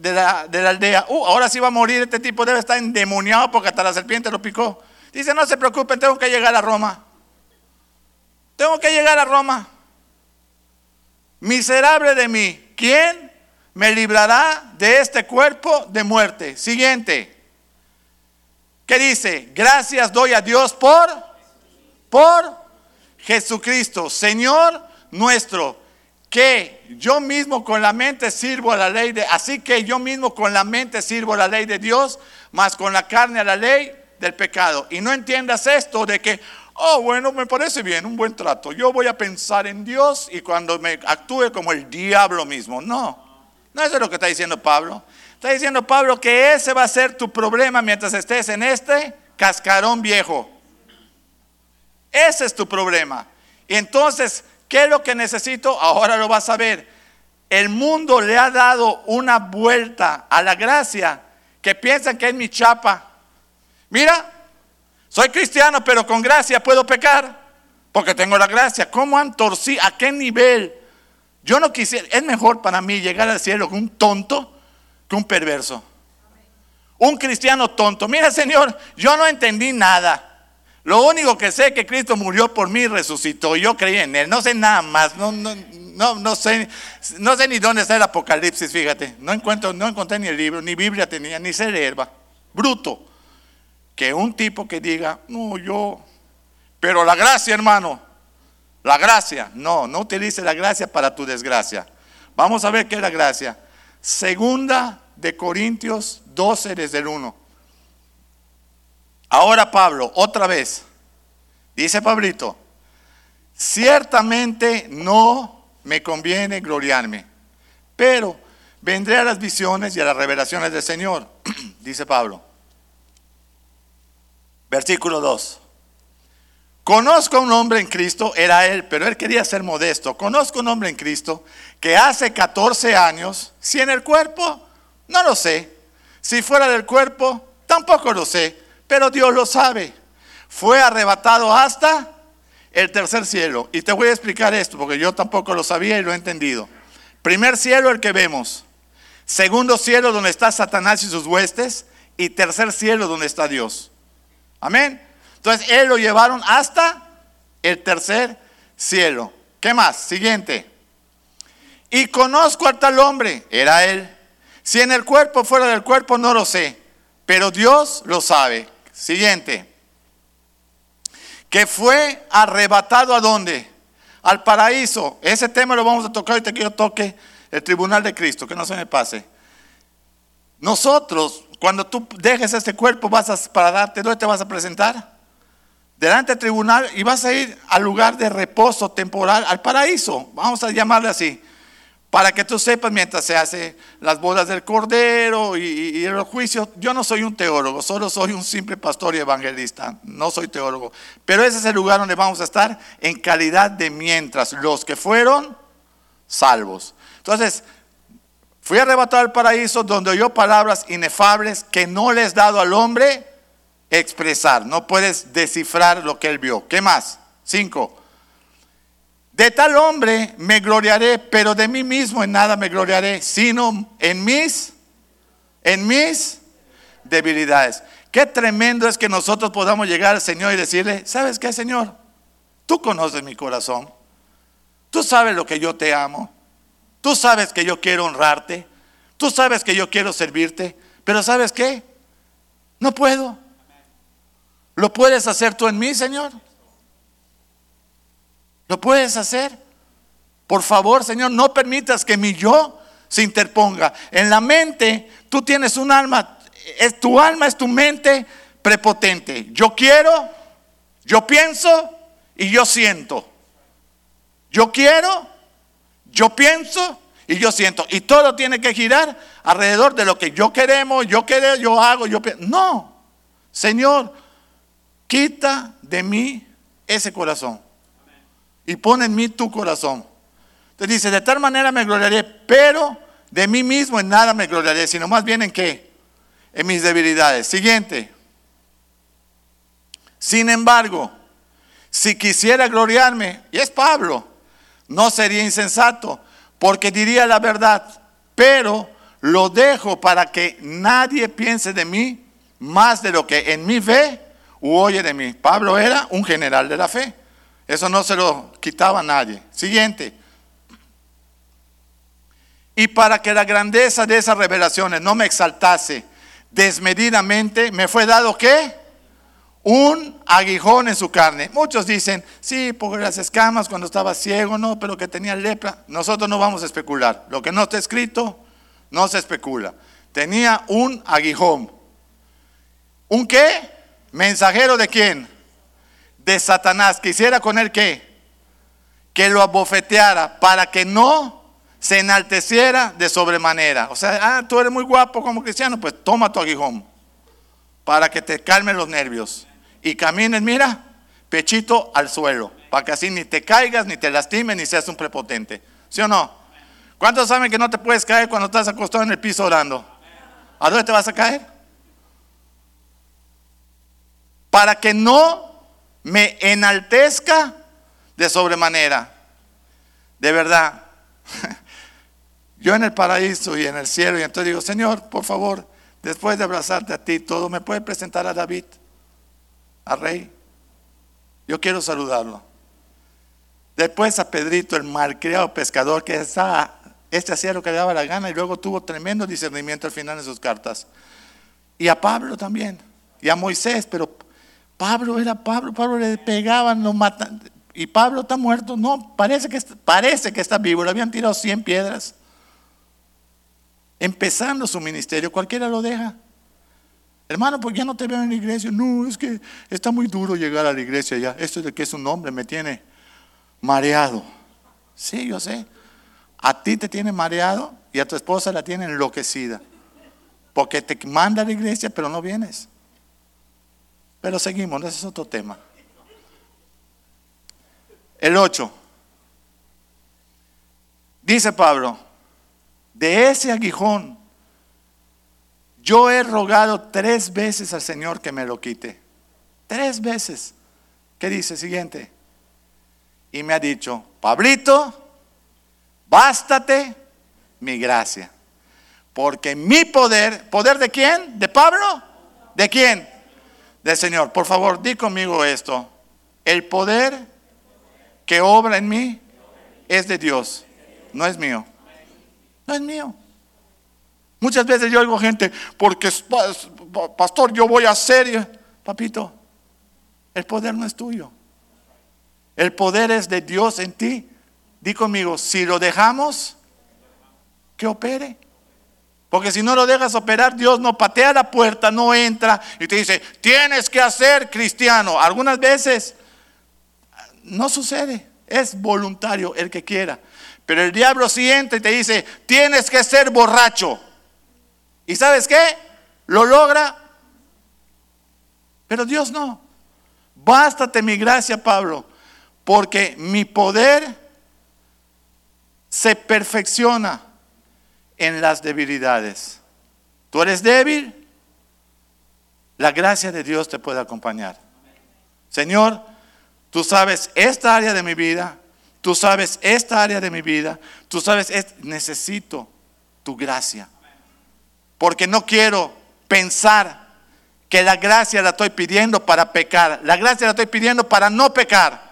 de, la, de, la, aldea, uh, ahora sí va a morir, este tipo debe estar endemoniado porque hasta la serpiente lo picó. Dice, no se preocupen, tengo que llegar a Roma. Tengo que llegar a Roma. Miserable de mí, ¿quién me librará de este cuerpo de muerte? Siguiente. ¿Qué dice? Gracias doy a Dios por, por Jesucristo, Señor nuestro, que yo mismo con la mente sirvo a la ley de, así que yo mismo con la mente sirvo a la ley de Dios, más con la carne a la ley del pecado. Y no entiendas esto de que, oh, bueno, me parece bien, un buen trato. Yo voy a pensar en Dios y cuando me actúe como el diablo mismo. No, no eso es lo que está diciendo Pablo. Está diciendo Pablo que ese va a ser tu problema mientras estés en este cascarón viejo. Ese es tu problema. Y entonces, ¿qué es lo que necesito? Ahora lo vas a ver. El mundo le ha dado una vuelta a la gracia que piensan que es mi chapa. Mira, soy cristiano, pero con gracia puedo pecar porque tengo la gracia. ¿Cómo han torcido? ¿A qué nivel? Yo no quisiera, es mejor para mí llegar al cielo con un tonto que un perverso. Un cristiano tonto. Mira, Señor, yo no entendí nada. Lo único que sé es que Cristo murió por mí y resucitó. Yo creí en Él. No sé nada más. No, no, no, no, sé, no sé ni dónde está el Apocalipsis, fíjate. No, encuentro, no encontré ni el libro, ni Biblia tenía, ni herba. Bruto. Que un tipo que diga, no, yo. Pero la gracia, hermano. La gracia. No, no utilice la gracia para tu desgracia. Vamos a ver qué es la gracia. Segunda de Corintios 12 desde el 1. Ahora Pablo, otra vez, dice Pablito, ciertamente no me conviene gloriarme, pero vendré a las visiones y a las revelaciones del Señor, (clears throat) dice Pablo. Versículo 2. Conozco a un hombre en Cristo, era él, pero él quería ser modesto. Conozco a un hombre en Cristo que hace 14 años, si en el cuerpo, no lo sé. Si fuera del cuerpo, tampoco lo sé pero Dios lo sabe. Fue arrebatado hasta el tercer cielo. Y te voy a explicar esto, porque yo tampoco lo sabía y lo he entendido. Primer cielo, el que vemos. Segundo cielo, donde está Satanás y sus huestes. Y tercer cielo, donde está Dios. Amén. Entonces, él lo llevaron hasta el tercer cielo. ¿Qué más? Siguiente. Y conozco a tal hombre, era él. Si en el cuerpo, fuera del cuerpo, no lo sé. Pero Dios lo sabe. Siguiente. Que fue arrebatado a dónde? Al paraíso. Ese tema lo vamos a tocar ahorita que yo toque el tribunal de Cristo, que no se me pase. Nosotros, cuando tú dejes este cuerpo, vas a, para darte, ¿dónde te vas a presentar? Delante del tribunal y vas a ir al lugar de reposo temporal, al paraíso, vamos a llamarle así. Para que tú sepas mientras se hace las bodas del Cordero y, y, el juicio. Yo no soy un teólogo, solo soy un simple pastor y evangelista, no soy teólogo. Pero ese es el lugar donde vamos a estar en calidad de mientras los que fueron salvos. Entonces, fui arrebatado al paraíso donde oyó palabras inefables que no les dado al hombre expresar. No puedes descifrar lo que él vio. ¿Qué más? Cinco. De tal hombre me gloriaré, pero de mí mismo en nada me gloriaré, sino en mis, en mis debilidades. Qué tremendo es que nosotros podamos llegar al Señor y decirle, ¿sabes qué, Señor? Tú conoces mi corazón. Tú sabes lo que yo te amo. Tú sabes que yo quiero honrarte. Tú sabes que yo quiero servirte. Pero ¿sabes qué? No puedo. ¿Lo puedes hacer tú en mí, Señor? ¿Lo puedes hacer? Por favor, Señor, no permitas que mi yo se interponga. En la mente, tú tienes un alma, es, tu alma es tu mente prepotente. Yo quiero, yo pienso y yo siento. Yo quiero, yo pienso y yo siento. Y todo tiene que girar alrededor de lo que yo queremos, yo quiero, yo hago, yo pienso. No, Señor, quita de mí ese corazón y pon en mí tu corazón. Entonces dice, de tal manera me gloriaré, pero de mí mismo en nada me gloriaré, sino más bien en qué? En mis debilidades. Siguiente. Sin embargo, si quisiera gloriarme, y es Pablo, no sería insensato, porque diría la verdad, pero lo dejo para que nadie piense de mí más de lo que en mí ve u oye de mí. Pablo era un general de la fe. Eso no se lo quitaba a nadie. Siguiente. Y para que la grandeza de esas revelaciones no me exaltase desmedidamente, me fue dado qué? Un aguijón en su carne. Muchos dicen, sí, por las escamas cuando estaba ciego, no, pero que tenía lepra. Nosotros no vamos a especular. Lo que no está escrito, no se especula. Tenía un aguijón. ¿Un qué? ¿Mensajero de quién? De Satanás, quisiera con él que que lo abofeteara para que no se enalteciera de sobremanera. O sea, ah, tú eres muy guapo como cristiano, pues toma tu aguijón para que te calmen los nervios y camines, mira, pechito al suelo, para que así ni te caigas, ni te lastimes, ni seas un prepotente. ¿Sí o no? ¿Cuántos saben que no te puedes caer cuando estás acostado en el piso orando? ¿A dónde te vas a caer? Para que no me enaltezca de sobremanera. De verdad. (laughs) Yo en el paraíso y en el cielo, y entonces digo, Señor, por favor, después de abrazarte a ti, todo, ¿me puede presentar a David, al rey? Yo quiero saludarlo. Después a Pedrito, el malcriado pescador, que estaba, este hacía lo que le daba la gana y luego tuvo tremendo discernimiento al final de sus cartas. Y a Pablo también, y a Moisés, pero Pablo era Pablo, Pablo le pegaban, lo matan. Y Pablo está muerto. No, parece que, parece que está vivo. Le habían tirado 100 piedras. Empezando su ministerio, cualquiera lo deja. Hermano, pues ya no te veo en la iglesia. No, es que está muy duro llegar a la iglesia ya. Esto de que es un hombre me tiene mareado. Sí, yo sé. A ti te tiene mareado y a tu esposa la tiene enloquecida. Porque te manda a la iglesia, pero no vienes. Pero seguimos, ese es otro tema. El 8. Dice Pablo, de ese aguijón yo he rogado tres veces al Señor que me lo quite. Tres veces. ¿Qué dice? Siguiente. Y me ha dicho, Pablito, bástate mi gracia. Porque mi poder, ¿poder de quién? ¿De Pablo? ¿De quién? Del Señor. Por favor, di conmigo esto. El poder que obra en mí es de Dios, no es mío. No es mío. Muchas veces yo oigo gente, porque pastor, yo voy a hacer, papito, el poder no es tuyo. El poder es de Dios en ti. Di conmigo, si lo dejamos, que opere. Porque si no lo dejas operar, Dios no patea la puerta, no entra y te dice, tienes que hacer cristiano. Algunas veces no sucede, es voluntario el que quiera. Pero el diablo sí entra y te dice, tienes que ser borracho. ¿Y sabes qué? Lo logra. Pero Dios no. Bástate mi gracia, Pablo, porque mi poder se perfecciona en las debilidades. Tú eres débil, la gracia de Dios te puede acompañar. Señor, tú sabes esta área de mi vida, tú sabes esta área de mi vida, tú sabes, necesito tu gracia. Porque no quiero pensar que la gracia la estoy pidiendo para pecar. La gracia la estoy pidiendo para no pecar.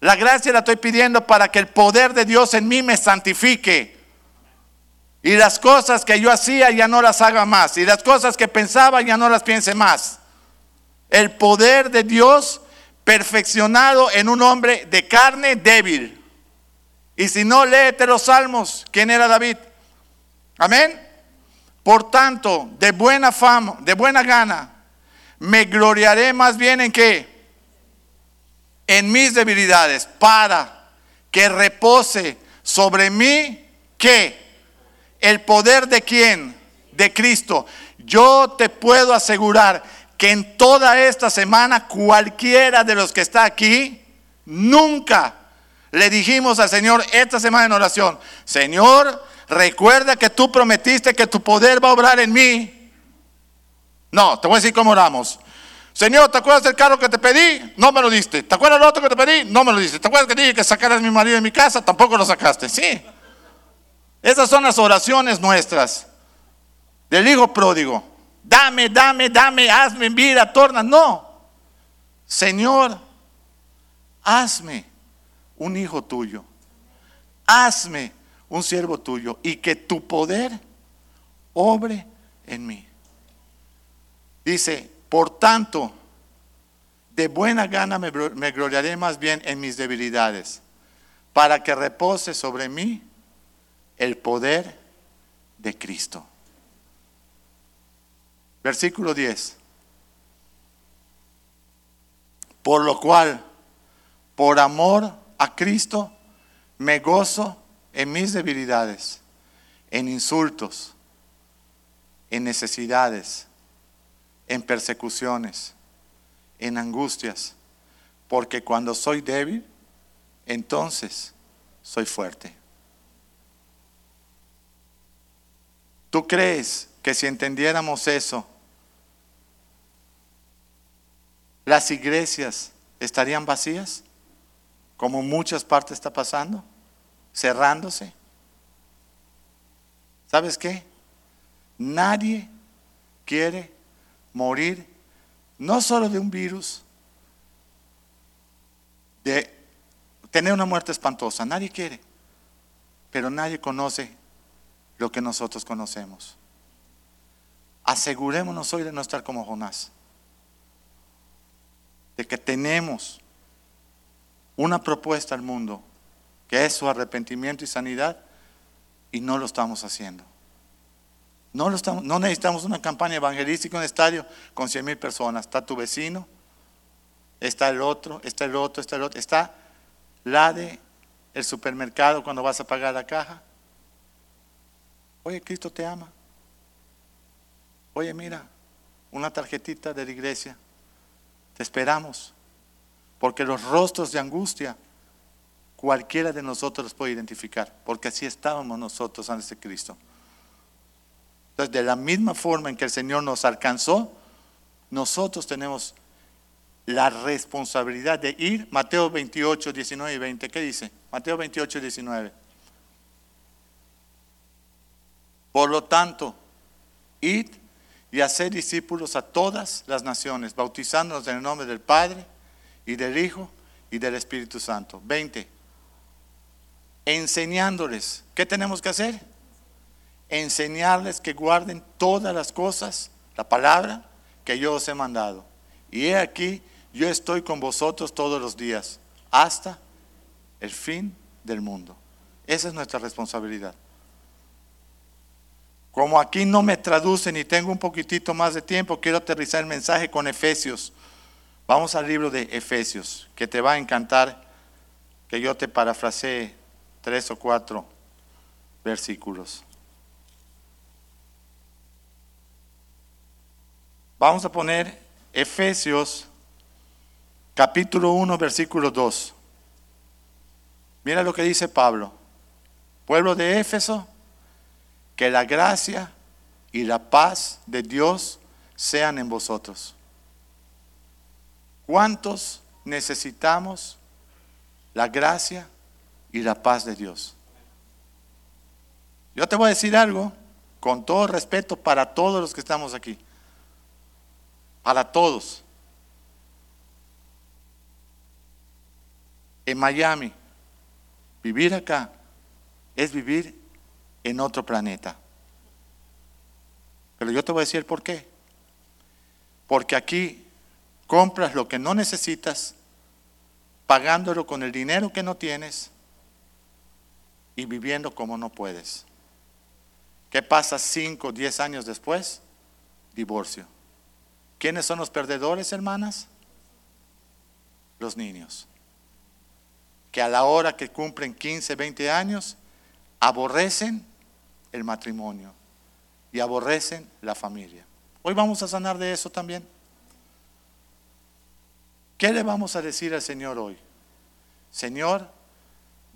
La gracia la estoy pidiendo para que el poder de Dios en mí me santifique. Y las cosas que yo hacía ya no las haga más. Y las cosas que pensaba ya no las piense más. El poder de Dios perfeccionado en un hombre de carne débil. Y si no, léete los salmos. ¿Quién era David? Amén. Por tanto, de buena fama, de buena gana, me gloriaré más bien en qué? En mis debilidades, para que repose sobre mí, ¿qué? El poder de quién? De Cristo. Yo te puedo asegurar que en toda esta semana cualquiera de los que está aquí, nunca le dijimos al Señor esta semana en oración, Señor, recuerda que tú prometiste que tu poder va a obrar en mí. No, te voy a decir cómo oramos. Señor, ¿te acuerdas del carro que te pedí? No me lo diste. ¿Te acuerdas del otro que te pedí? No me lo diste. ¿Te acuerdas que dije que sacaras a mi marido de mi casa? Tampoco lo sacaste. Sí. Esas son las oraciones nuestras del hijo pródigo. Dame, dame, dame, hazme vida, torna. No. Señor, hazme un hijo tuyo. Hazme un siervo tuyo y que tu poder obre en mí. Dice, por tanto, de buena gana me, me gloriaré más bien en mis debilidades, para que repose sobre mí el poder de Cristo. Versículo 10. Por lo cual, por amor a Cristo, me gozo en mis debilidades, en insultos, en necesidades, en persecuciones, en angustias, porque cuando soy débil, entonces soy fuerte. ¿Tú crees que si entendiéramos eso, las iglesias estarían vacías, como muchas partes está pasando? cerrándose. ¿Sabes qué? Nadie quiere morir no solo de un virus, de tener una muerte espantosa, nadie quiere, pero nadie conoce lo que nosotros conocemos. Asegurémonos hoy de no estar como Jonás, de que tenemos una propuesta al mundo que es su arrepentimiento y sanidad, y no lo estamos haciendo. No, lo estamos, no necesitamos una campaña evangelística en un estadio con 100 mil personas. Está tu vecino, está el otro, está el otro, está el otro. Está la de el supermercado cuando vas a pagar la caja. Oye, Cristo te ama. Oye, mira, una tarjetita de la iglesia. Te esperamos. Porque los rostros de angustia cualquiera de nosotros los puede identificar, porque así estábamos nosotros antes de Cristo. Entonces, de la misma forma en que el Señor nos alcanzó, nosotros tenemos la responsabilidad de ir. Mateo 28, 19 y 20, ¿qué dice? Mateo 28, 19. Por lo tanto, id y hacer discípulos a todas las naciones, bautizándonos en el nombre del Padre y del Hijo y del Espíritu Santo. 20 enseñándoles. ¿Qué tenemos que hacer? Enseñarles que guarden todas las cosas, la palabra que yo os he mandado. Y he aquí, yo estoy con vosotros todos los días, hasta el fin del mundo. Esa es nuestra responsabilidad. Como aquí no me traducen y tengo un poquitito más de tiempo, quiero aterrizar el mensaje con Efesios. Vamos al libro de Efesios, que te va a encantar que yo te parafrasee tres o cuatro versículos. Vamos a poner Efesios capítulo 1, versículo 2. Mira lo que dice Pablo. Pueblo de Éfeso, que la gracia y la paz de Dios sean en vosotros. ¿Cuántos necesitamos la gracia y la paz de Dios? Yo te voy a decir algo con todo respeto para todos los que estamos aquí. Para todos. En Miami, vivir acá es vivir en otro planeta. Pero yo te voy a decir por qué. Porque aquí compras lo que no necesitas, pagándolo con el dinero que no tienes y viviendo como no puedes. ¿Qué pasa 5, 10 años después? Divorcio. ¿Quiénes son los perdedores, hermanas? Los niños. Que a la hora que cumplen 15, 20 años, aborrecen el matrimonio y aborrecen la familia. Hoy vamos a sanar de eso también. ¿Qué le vamos a decir al Señor hoy? Señor,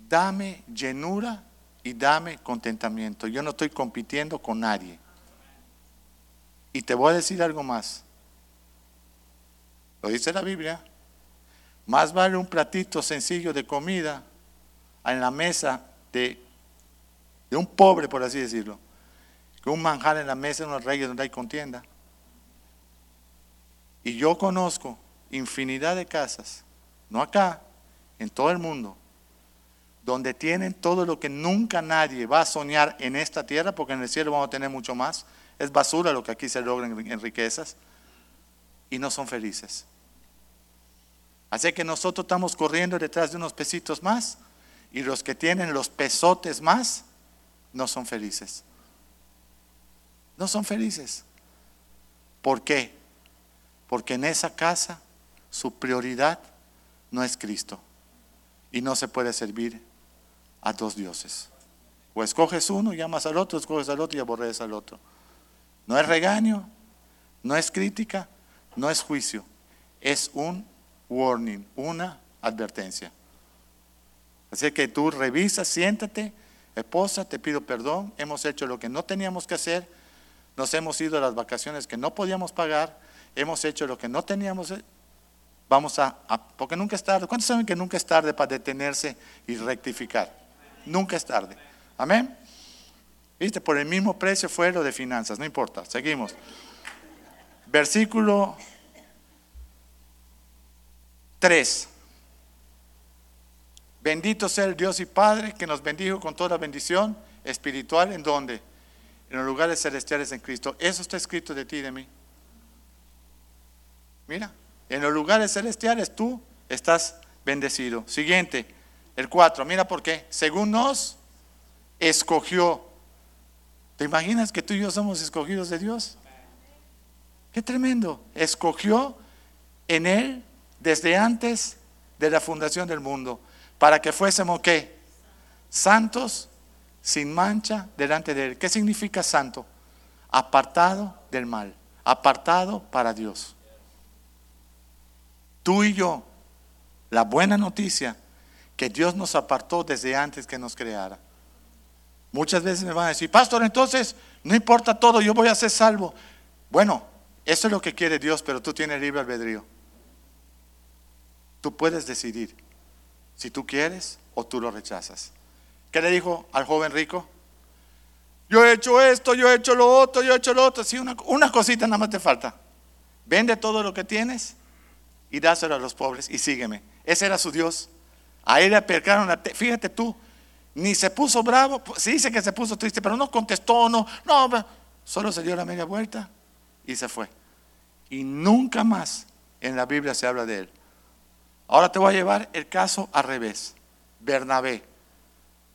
dame llenura y dame contentamiento. Yo no estoy compitiendo con nadie. Y te voy a decir algo más. Lo dice la Biblia. Más vale un platito sencillo de comida en la mesa de, de un pobre, por así decirlo, que un manjar en la mesa de unos reyes donde hay contienda. Y yo conozco infinidad de casas, no acá, en todo el mundo, donde tienen todo lo que nunca nadie va a soñar en esta tierra, porque en el cielo vamos a tener mucho más. Es basura lo que aquí se logra en riquezas. Y no son felices. Así que nosotros estamos corriendo detrás de unos pesitos más y los que tienen los pesotes más no son felices. No son felices. ¿Por qué? Porque en esa casa su prioridad no es Cristo y no se puede servir a dos dioses. O escoges uno y amas al otro, escoges al otro y aborreces al otro. No es regaño, no es crítica, no es juicio, es un warning, una advertencia. Así que tú revisas, siéntate, esposa, te pido perdón, hemos hecho lo que no teníamos que hacer, nos hemos ido a las vacaciones que no podíamos pagar, hemos hecho lo que no teníamos, vamos a, a porque nunca es tarde. ¿Cuántos saben que nunca es tarde para detenerse y rectificar? Nunca es tarde. Amén. Viste, por el mismo precio fue lo de finanzas, no importa, seguimos. Versículo 3. Bendito sea el Dios y Padre que nos bendijo con toda bendición espiritual. ¿En dónde? En los lugares celestiales en Cristo. Eso está escrito de ti y de mí. Mira, en los lugares celestiales tú estás bendecido. Siguiente, el 4. Mira por qué. Según nos escogió. ¿Te imaginas que tú y yo somos escogidos de Dios? Qué tremendo. Escogió en Él desde antes de la fundación del mundo, para que fuésemos qué? Santos, sin mancha, delante de Él. ¿Qué significa santo? Apartado del mal, apartado para Dios. Tú y yo, la buena noticia, que Dios nos apartó desde antes que nos creara. Muchas veces me van a decir, pastor, entonces no importa todo, yo voy a ser salvo. Bueno, eso es lo que quiere Dios, pero tú tienes libre albedrío. Tú puedes decidir si tú quieres o tú lo rechazas. ¿Qué le dijo al joven rico? Yo he hecho esto, yo he hecho lo otro, yo he hecho lo otro. Sí, una, una cosita nada más te falta. Vende todo lo que tienes y dáselo a los pobres y sígueme. Ese era su Dios. A él le percaron, fíjate tú, ni se puso bravo, se dice que se puso triste, pero no contestó, no, no, solo se dio la media vuelta y se fue. Y nunca más en la Biblia se habla de él. Ahora te voy a llevar el caso al revés. Bernabé,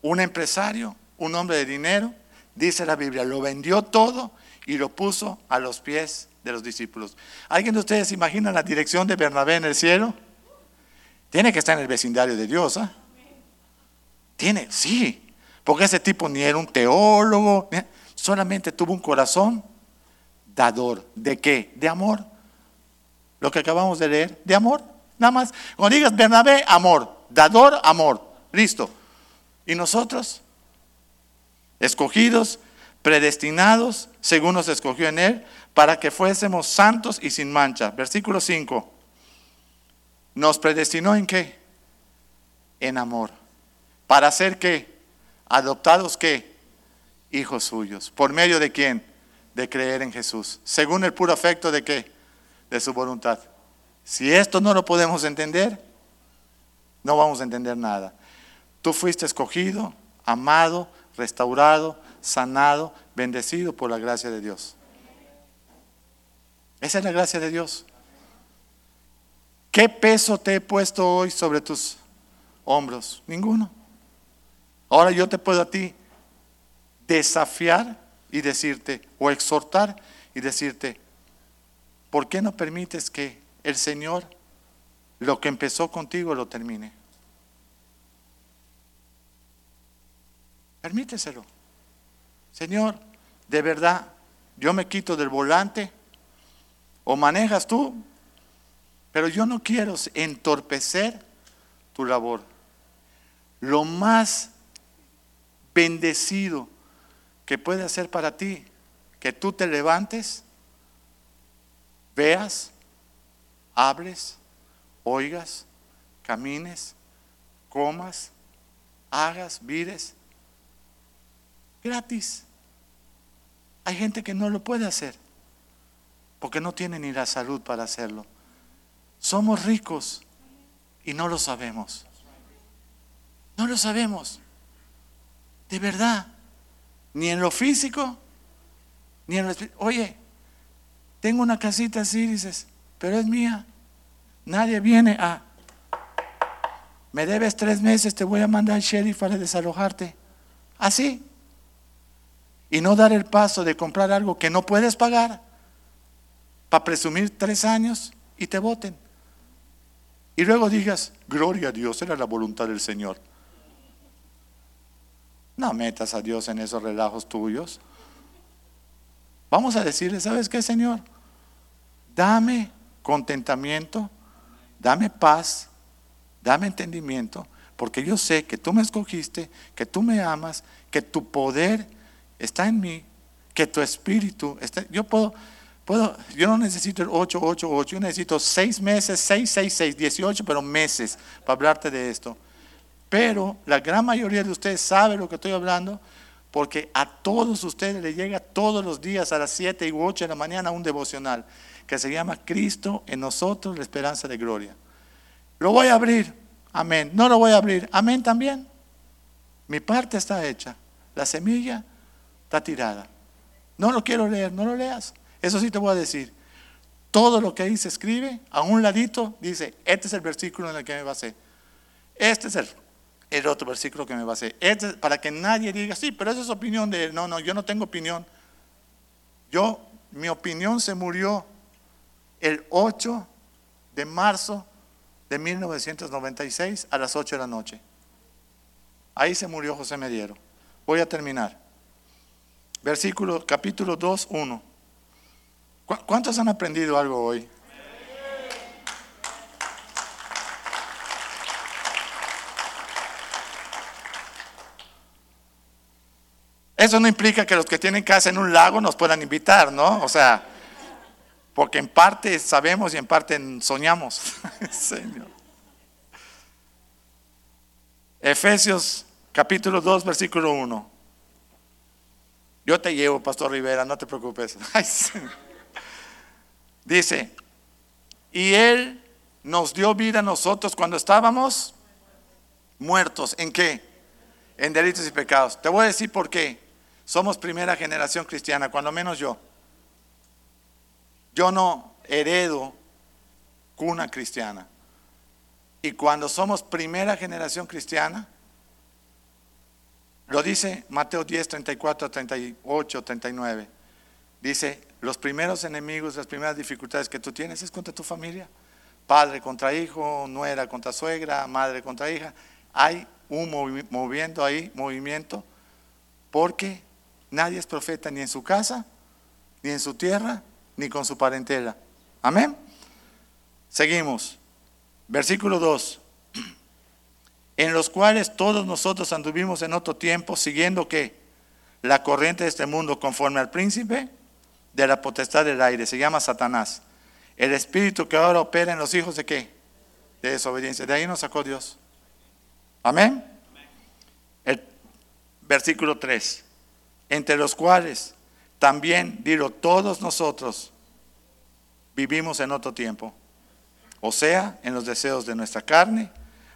un empresario, un hombre de dinero, dice la Biblia, lo vendió todo y lo puso a los pies de los discípulos. ¿Alguien de ustedes imagina la dirección de Bernabé en el cielo? Tiene que estar en el vecindario de Dios. ¿ah? Tiene, sí, porque ese tipo ni era un teólogo, ¿eh? solamente tuvo un corazón dador. ¿De qué? De amor. Lo que acabamos de leer, de amor. Nada más. Cuando digas Bernabé, amor. Dador, amor. Listo. ¿Y nosotros? Escogidos, predestinados, según nos escogió en Él, para que fuésemos santos y sin mancha. Versículo 5. ¿Nos predestinó en qué? En amor. ¿Para ser qué? Adoptados qué? Hijos suyos. ¿Por medio de quién? De creer en Jesús. Según el puro afecto de qué? De su voluntad. Si esto no lo podemos entender, no vamos a entender nada. Tú fuiste escogido, amado, restaurado, sanado, bendecido por la gracia de Dios. Esa es la gracia de Dios. ¿Qué peso te he puesto hoy sobre tus hombros? Ninguno. Ahora yo te puedo a ti desafiar y decirte, o exhortar y decirte, ¿por qué no permites que el Señor lo que empezó contigo lo termine? Permíteselo. Señor, de verdad, yo me quito del volante o manejas tú, pero yo no quiero entorpecer tu labor. Lo más bendecido que puede hacer para ti, que tú te levantes, veas, hables, oigas, camines, comas, hagas, vires, gratis. Hay gente que no lo puede hacer porque no tiene ni la salud para hacerlo. Somos ricos y no lo sabemos. No lo sabemos. De verdad. Ni en lo físico, ni en lo Oye, tengo una casita así, dices, pero es mía. Nadie viene a... Me debes tres meses, te voy a mandar al sheriff para desalojarte. Así. Y no dar el paso de comprar algo que no puedes pagar para presumir tres años y te voten. Y luego digas, gloria a Dios, era la voluntad del Señor. No metas a Dios en esos relajos tuyos. Vamos a decirle, ¿sabes qué, Señor? Dame contentamiento, dame paz, dame entendimiento, porque yo sé que tú me escogiste, que tú me amas, que tu poder está en mí, que tu espíritu está. Yo puedo, puedo, yo no necesito el 8, 8, 8, yo necesito 6 meses, 6, 6, 6, 18, pero meses para hablarte de esto. Pero la gran mayoría de ustedes sabe lo que estoy hablando, porque a todos ustedes les llega todos los días a las 7 u 8 de la mañana un devocional que se llama Cristo en nosotros, la esperanza de gloria. Lo voy a abrir, amén. No lo voy a abrir, amén también. Mi parte está hecha. La semilla está tirada. No lo quiero leer, no lo leas. Eso sí te voy a decir. Todo lo que ahí se escribe, a un ladito, dice, este es el versículo en el que me basé. Este es el el otro versículo que me basé. Este, para que nadie diga, sí, pero esa es opinión de él. No, no, yo no tengo opinión. Yo, mi opinión se murió el 8 de marzo de 1996 a las 8 de la noche. Ahí se murió José Mediero. Voy a terminar. Versículo, capítulo 2, 1. ¿Cuántos han aprendido algo hoy? Eso no implica que los que tienen casa en un lago nos puedan invitar, ¿no? O sea, porque en parte sabemos y en parte soñamos. (laughs) Señor. Efesios capítulo 2, versículo 1. Yo te llevo, Pastor Rivera, no te preocupes. (laughs) Dice, y Él nos dio vida a nosotros cuando estábamos muertos. ¿En qué? En delitos y pecados. Te voy a decir por qué. Somos primera generación cristiana, cuando menos yo. Yo no heredo cuna cristiana. Y cuando somos primera generación cristiana, lo dice Mateo 10, 34, 38, 39. Dice, los primeros enemigos, las primeras dificultades que tú tienes es contra tu familia. Padre contra hijo, nuera contra suegra, madre contra hija. Hay un movi- moviendo ahí, movimiento, porque nadie es profeta ni en su casa, ni en su tierra, ni con su parentela. Amén. Seguimos. Versículo 2. (clears throat) En los cuales todos nosotros anduvimos en otro tiempo, siguiendo que la corriente de este mundo conforme al príncipe de la potestad del aire, se llama Satanás. El espíritu que ahora opera en los hijos de qué? De desobediencia. De ahí nos sacó Dios. Amén. El versículo 3. Entre los cuales también, dilo, todos nosotros vivimos en otro tiempo. O sea, en los deseos de nuestra carne,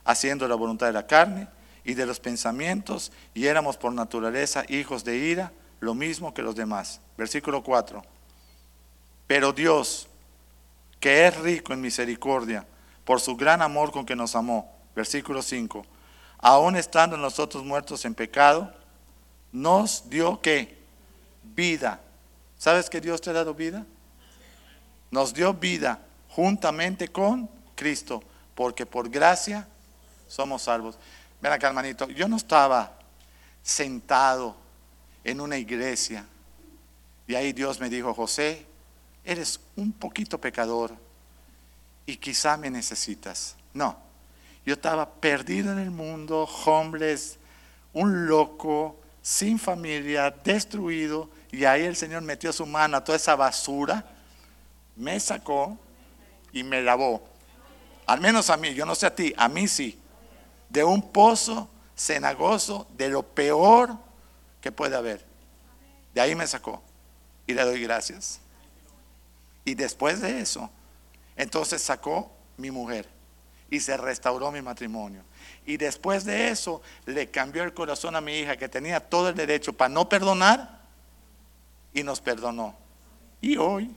haciendo la voluntad de la carne y de los pensamientos, y éramos por naturaleza hijos de ira, lo mismo que los demás. Versículo 4. Pero Dios, que es rico en misericordia, por su gran amor con que nos amó. Versículo 5. Aún estando nosotros muertos en pecado, nos dio que vida. ¿Sabes que Dios te ha dado vida? Nos dio vida juntamente con Cristo, porque por gracia somos salvos. Ven acá, hermanito, yo no estaba sentado en una iglesia y ahí Dios me dijo, José, eres un poquito pecador y quizá me necesitas. No, yo estaba perdido en el mundo, homeless, un loco, sin familia, destruido, y ahí el Señor metió su mano a toda esa basura, me sacó y me lavó. Al menos a mí, yo no sé a ti, a mí sí. De un pozo cenagoso, de lo peor que puede haber. De ahí me sacó y le doy gracias. Y después de eso, entonces sacó mi mujer y se restauró mi matrimonio. Y después de eso le cambió el corazón a mi hija que tenía todo el derecho para no perdonar y nos perdonó. Y hoy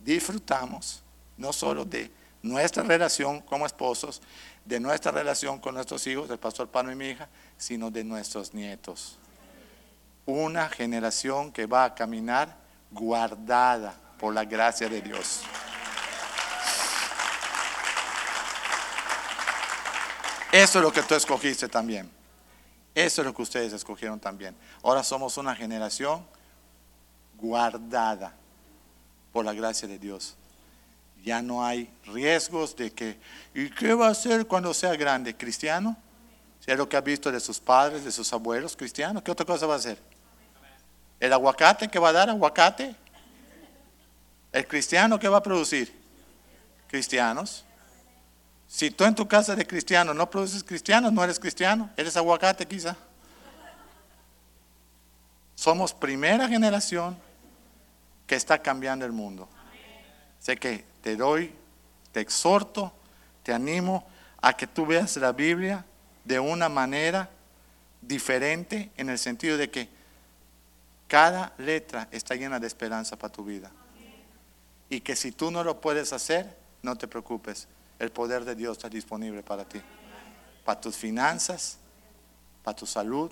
disfrutamos no solo de nuestra relación como esposos, de nuestra relación con nuestros hijos, el pastor Pano y mi hija, sino de nuestros nietos. Una generación que va a caminar guardada por la gracia de Dios. Eso es lo que tú escogiste también. Eso es lo que ustedes escogieron también. Ahora somos una generación guardada por la gracia de Dios. Ya no hay riesgos de que, ¿y qué va a hacer cuando sea grande? ¿Cristiano? Si es lo que ha visto de sus padres, de sus abuelos cristianos, ¿qué otra cosa va a hacer? ¿El aguacate que va a dar aguacate? ¿El cristiano que va a producir? Cristianos. Si tú en tu casa de cristiano no produces cristianos, no eres cristiano, eres aguacate quizá. Somos primera generación que está cambiando el mundo. Sé que te doy, te exhorto, te animo a que tú veas la Biblia de una manera diferente en el sentido de que cada letra está llena de esperanza para tu vida. Y que si tú no lo puedes hacer, no te preocupes. El poder de Dios está disponible para ti. Para tus finanzas, para tu salud,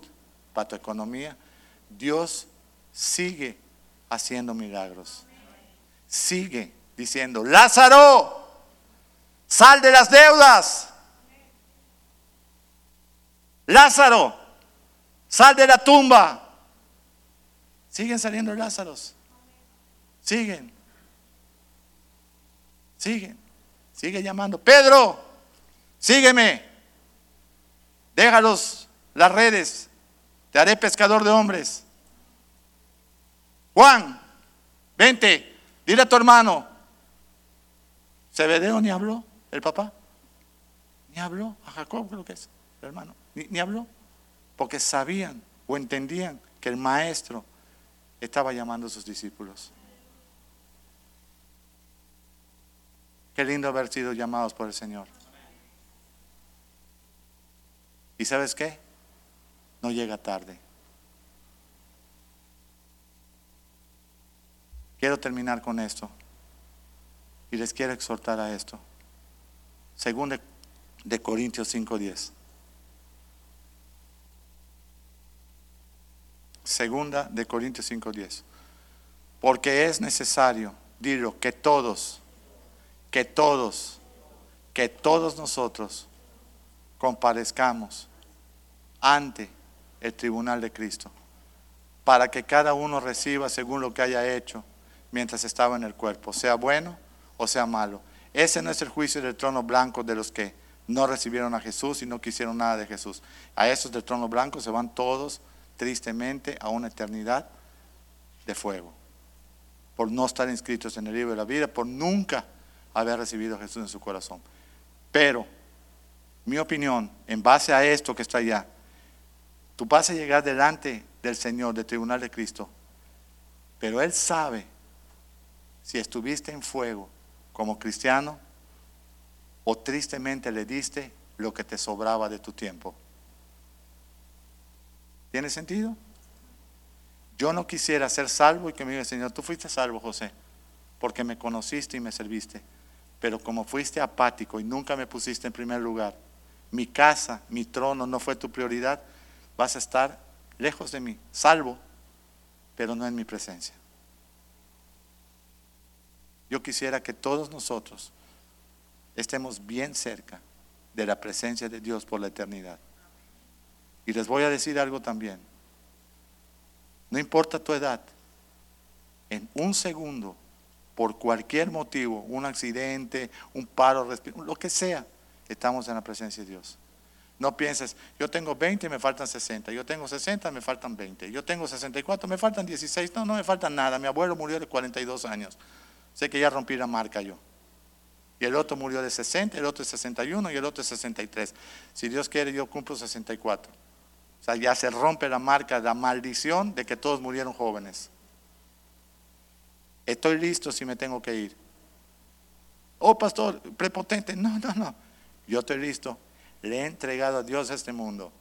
para tu economía. Dios sigue haciendo milagros. Sigue diciendo, Lázaro, sal de las deudas. Lázaro, sal de la tumba. Siguen saliendo Lázaros. Siguen. Siguen. Sigue llamando. Pedro, sígueme. Déjalos las redes. Te haré pescador de hombres. Juan, vente. Dile a tu hermano. Zebedeo ni habló, el papá. Ni habló. A Jacob creo que es, el hermano. Ni, ni habló. Porque sabían o entendían que el maestro estaba llamando a sus discípulos. Qué lindo haber sido llamados por el Señor. ¿Y sabes qué? No llega tarde. Quiero terminar con esto. Y les quiero exhortar a esto. Según de, de Corintios 5:10. Segunda de Corintios 5:10. Porque es necesario, dilo, que todos, que todos, que todos nosotros comparezcamos ante el tribunal de Cristo, para que cada uno reciba según lo que haya hecho mientras estaba en el cuerpo, sea bueno o sea malo. Ese no es el juicio del trono blanco de los que no recibieron a Jesús y no quisieron nada de Jesús. A esos del trono blanco se van todos tristemente a una eternidad de fuego, por no estar inscritos en el libro de la vida, por nunca haber recibido a Jesús en su corazón. Pero, mi opinión, en base a esto que está allá, tú vas a llegar delante del Señor, del tribunal de Cristo, pero Él sabe si estuviste en fuego como cristiano o tristemente le diste lo que te sobraba de tu tiempo. ¿Tiene sentido? Yo no quisiera ser salvo y que me diga, Señor, tú fuiste salvo, José, porque me conociste y me serviste. Pero como fuiste apático y nunca me pusiste en primer lugar, mi casa, mi trono no fue tu prioridad, vas a estar lejos de mí, salvo, pero no en mi presencia. Yo quisiera que todos nosotros estemos bien cerca de la presencia de Dios por la eternidad. Y les voy a decir algo también. No importa tu edad, en un segundo por cualquier motivo, un accidente, un paro, lo que sea, estamos en la presencia de Dios. No pienses, yo tengo 20 y me faltan 60, yo tengo 60 me faltan 20, yo tengo 64 me faltan 16, no, no me falta nada, mi abuelo murió de 42 años, sé que ya rompí la marca yo. Y el otro murió de 60, el otro de 61 y el otro de 63. Si Dios quiere, yo cumplo 64. O sea, ya se rompe la marca, la maldición de que todos murieron jóvenes. Estoy listo si me tengo que ir. Oh, pastor, prepotente. No, no, no. Yo estoy listo. Le he entregado a Dios este mundo.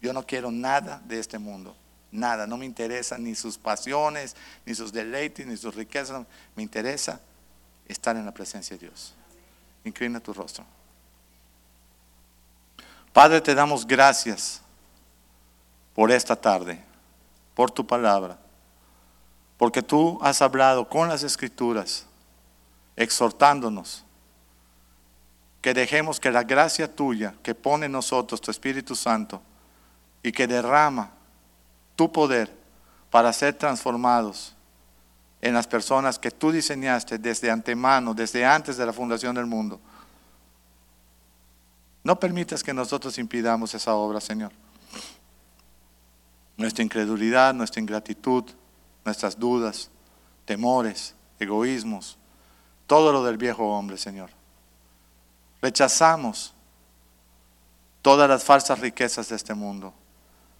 Yo no quiero nada de este mundo. Nada. No me interesa ni sus pasiones, ni sus deleites, ni sus riquezas. Me interesa estar en la presencia de Dios. Inclina tu rostro. Padre, te damos gracias por esta tarde, por tu palabra porque tú has hablado con las escrituras, exhortándonos que dejemos que la gracia tuya que pone en nosotros tu Espíritu Santo y que derrama tu poder para ser transformados en las personas que tú diseñaste desde antemano, desde antes de la fundación del mundo. No permitas que nosotros impidamos esa obra, Señor. Nuestra incredulidad, nuestra ingratitud, nuestras dudas, temores, egoísmos, todo lo del viejo hombre, Señor. Rechazamos todas las falsas riquezas de este mundo.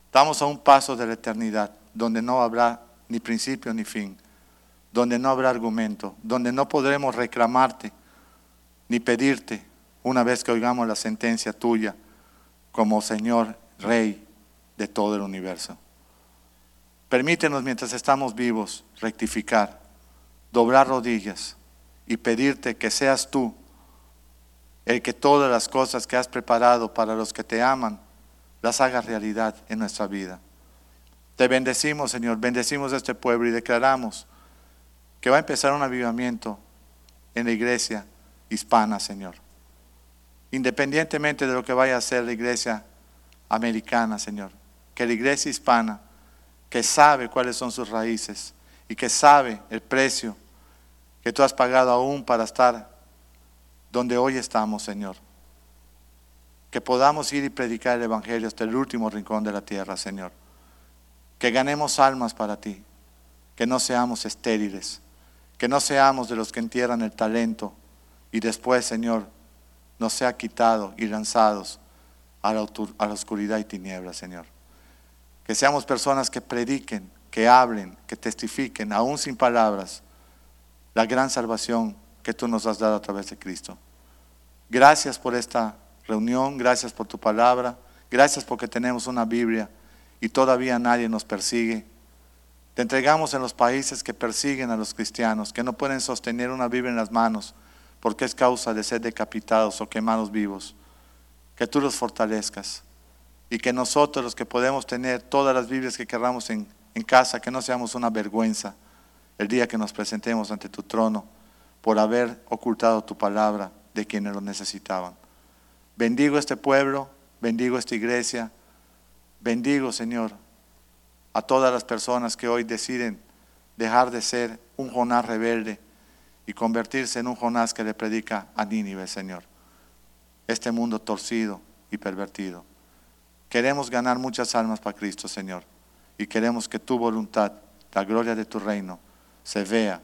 Estamos a un paso de la eternidad, donde no habrá ni principio ni fin, donde no habrá argumento, donde no podremos reclamarte ni pedirte una vez que oigamos la sentencia tuya como Señor, Rey de todo el universo. Permítenos mientras estamos vivos rectificar, doblar rodillas y pedirte que seas tú el que todas las cosas que has preparado para los que te aman las hagas realidad en nuestra vida. Te bendecimos, Señor, bendecimos a este pueblo y declaramos que va a empezar un avivamiento en la iglesia hispana, Señor. Independientemente de lo que vaya a hacer la iglesia americana, Señor, que la iglesia hispana que sabe cuáles son sus raíces y que sabe el precio que tú has pagado aún para estar donde hoy estamos, Señor. Que podamos ir y predicar el Evangelio hasta el último rincón de la tierra, Señor. Que ganemos almas para ti, que no seamos estériles, que no seamos de los que entierran el talento y después, Señor, nos sea quitado y lanzados a la, a la oscuridad y tinieblas, Señor. Que seamos personas que prediquen, que hablen, que testifiquen, aún sin palabras, la gran salvación que tú nos has dado a través de Cristo. Gracias por esta reunión, gracias por tu palabra, gracias porque tenemos una Biblia y todavía nadie nos persigue. Te entregamos en los países que persiguen a los cristianos, que no pueden sostener una Biblia en las manos porque es causa de ser decapitados o quemados vivos. Que tú los fortalezcas y que nosotros los que podemos tener todas las Biblias que queramos en, en casa, que no seamos una vergüenza el día que nos presentemos ante tu trono por haber ocultado tu palabra de quienes lo necesitaban. Bendigo este pueblo, bendigo esta iglesia, Bendigo, Señor, a todas las personas que hoy deciden dejar de ser un Jonás rebelde y convertirse en un Jonás que le predica a Nínive, Señor. Este mundo torcido y pervertido. Queremos ganar muchas almas para Cristo, Señor. Y queremos que tu voluntad, la gloria de tu reino, se vea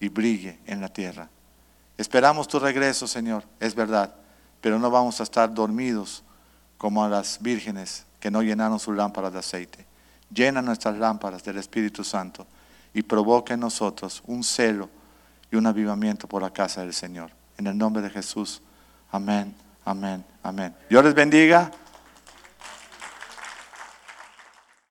y brille en la tierra. Esperamos tu regreso, Señor, es verdad, pero no vamos a estar dormidos como a las vírgenes que no llenaron su lámpara de aceite. Llena nuestras lámparas del Espíritu Santo y provoca en nosotros un celo y un avivamiento por la casa del Señor. En el nombre de Jesús. Amén, amén, amén. Dios les bendiga.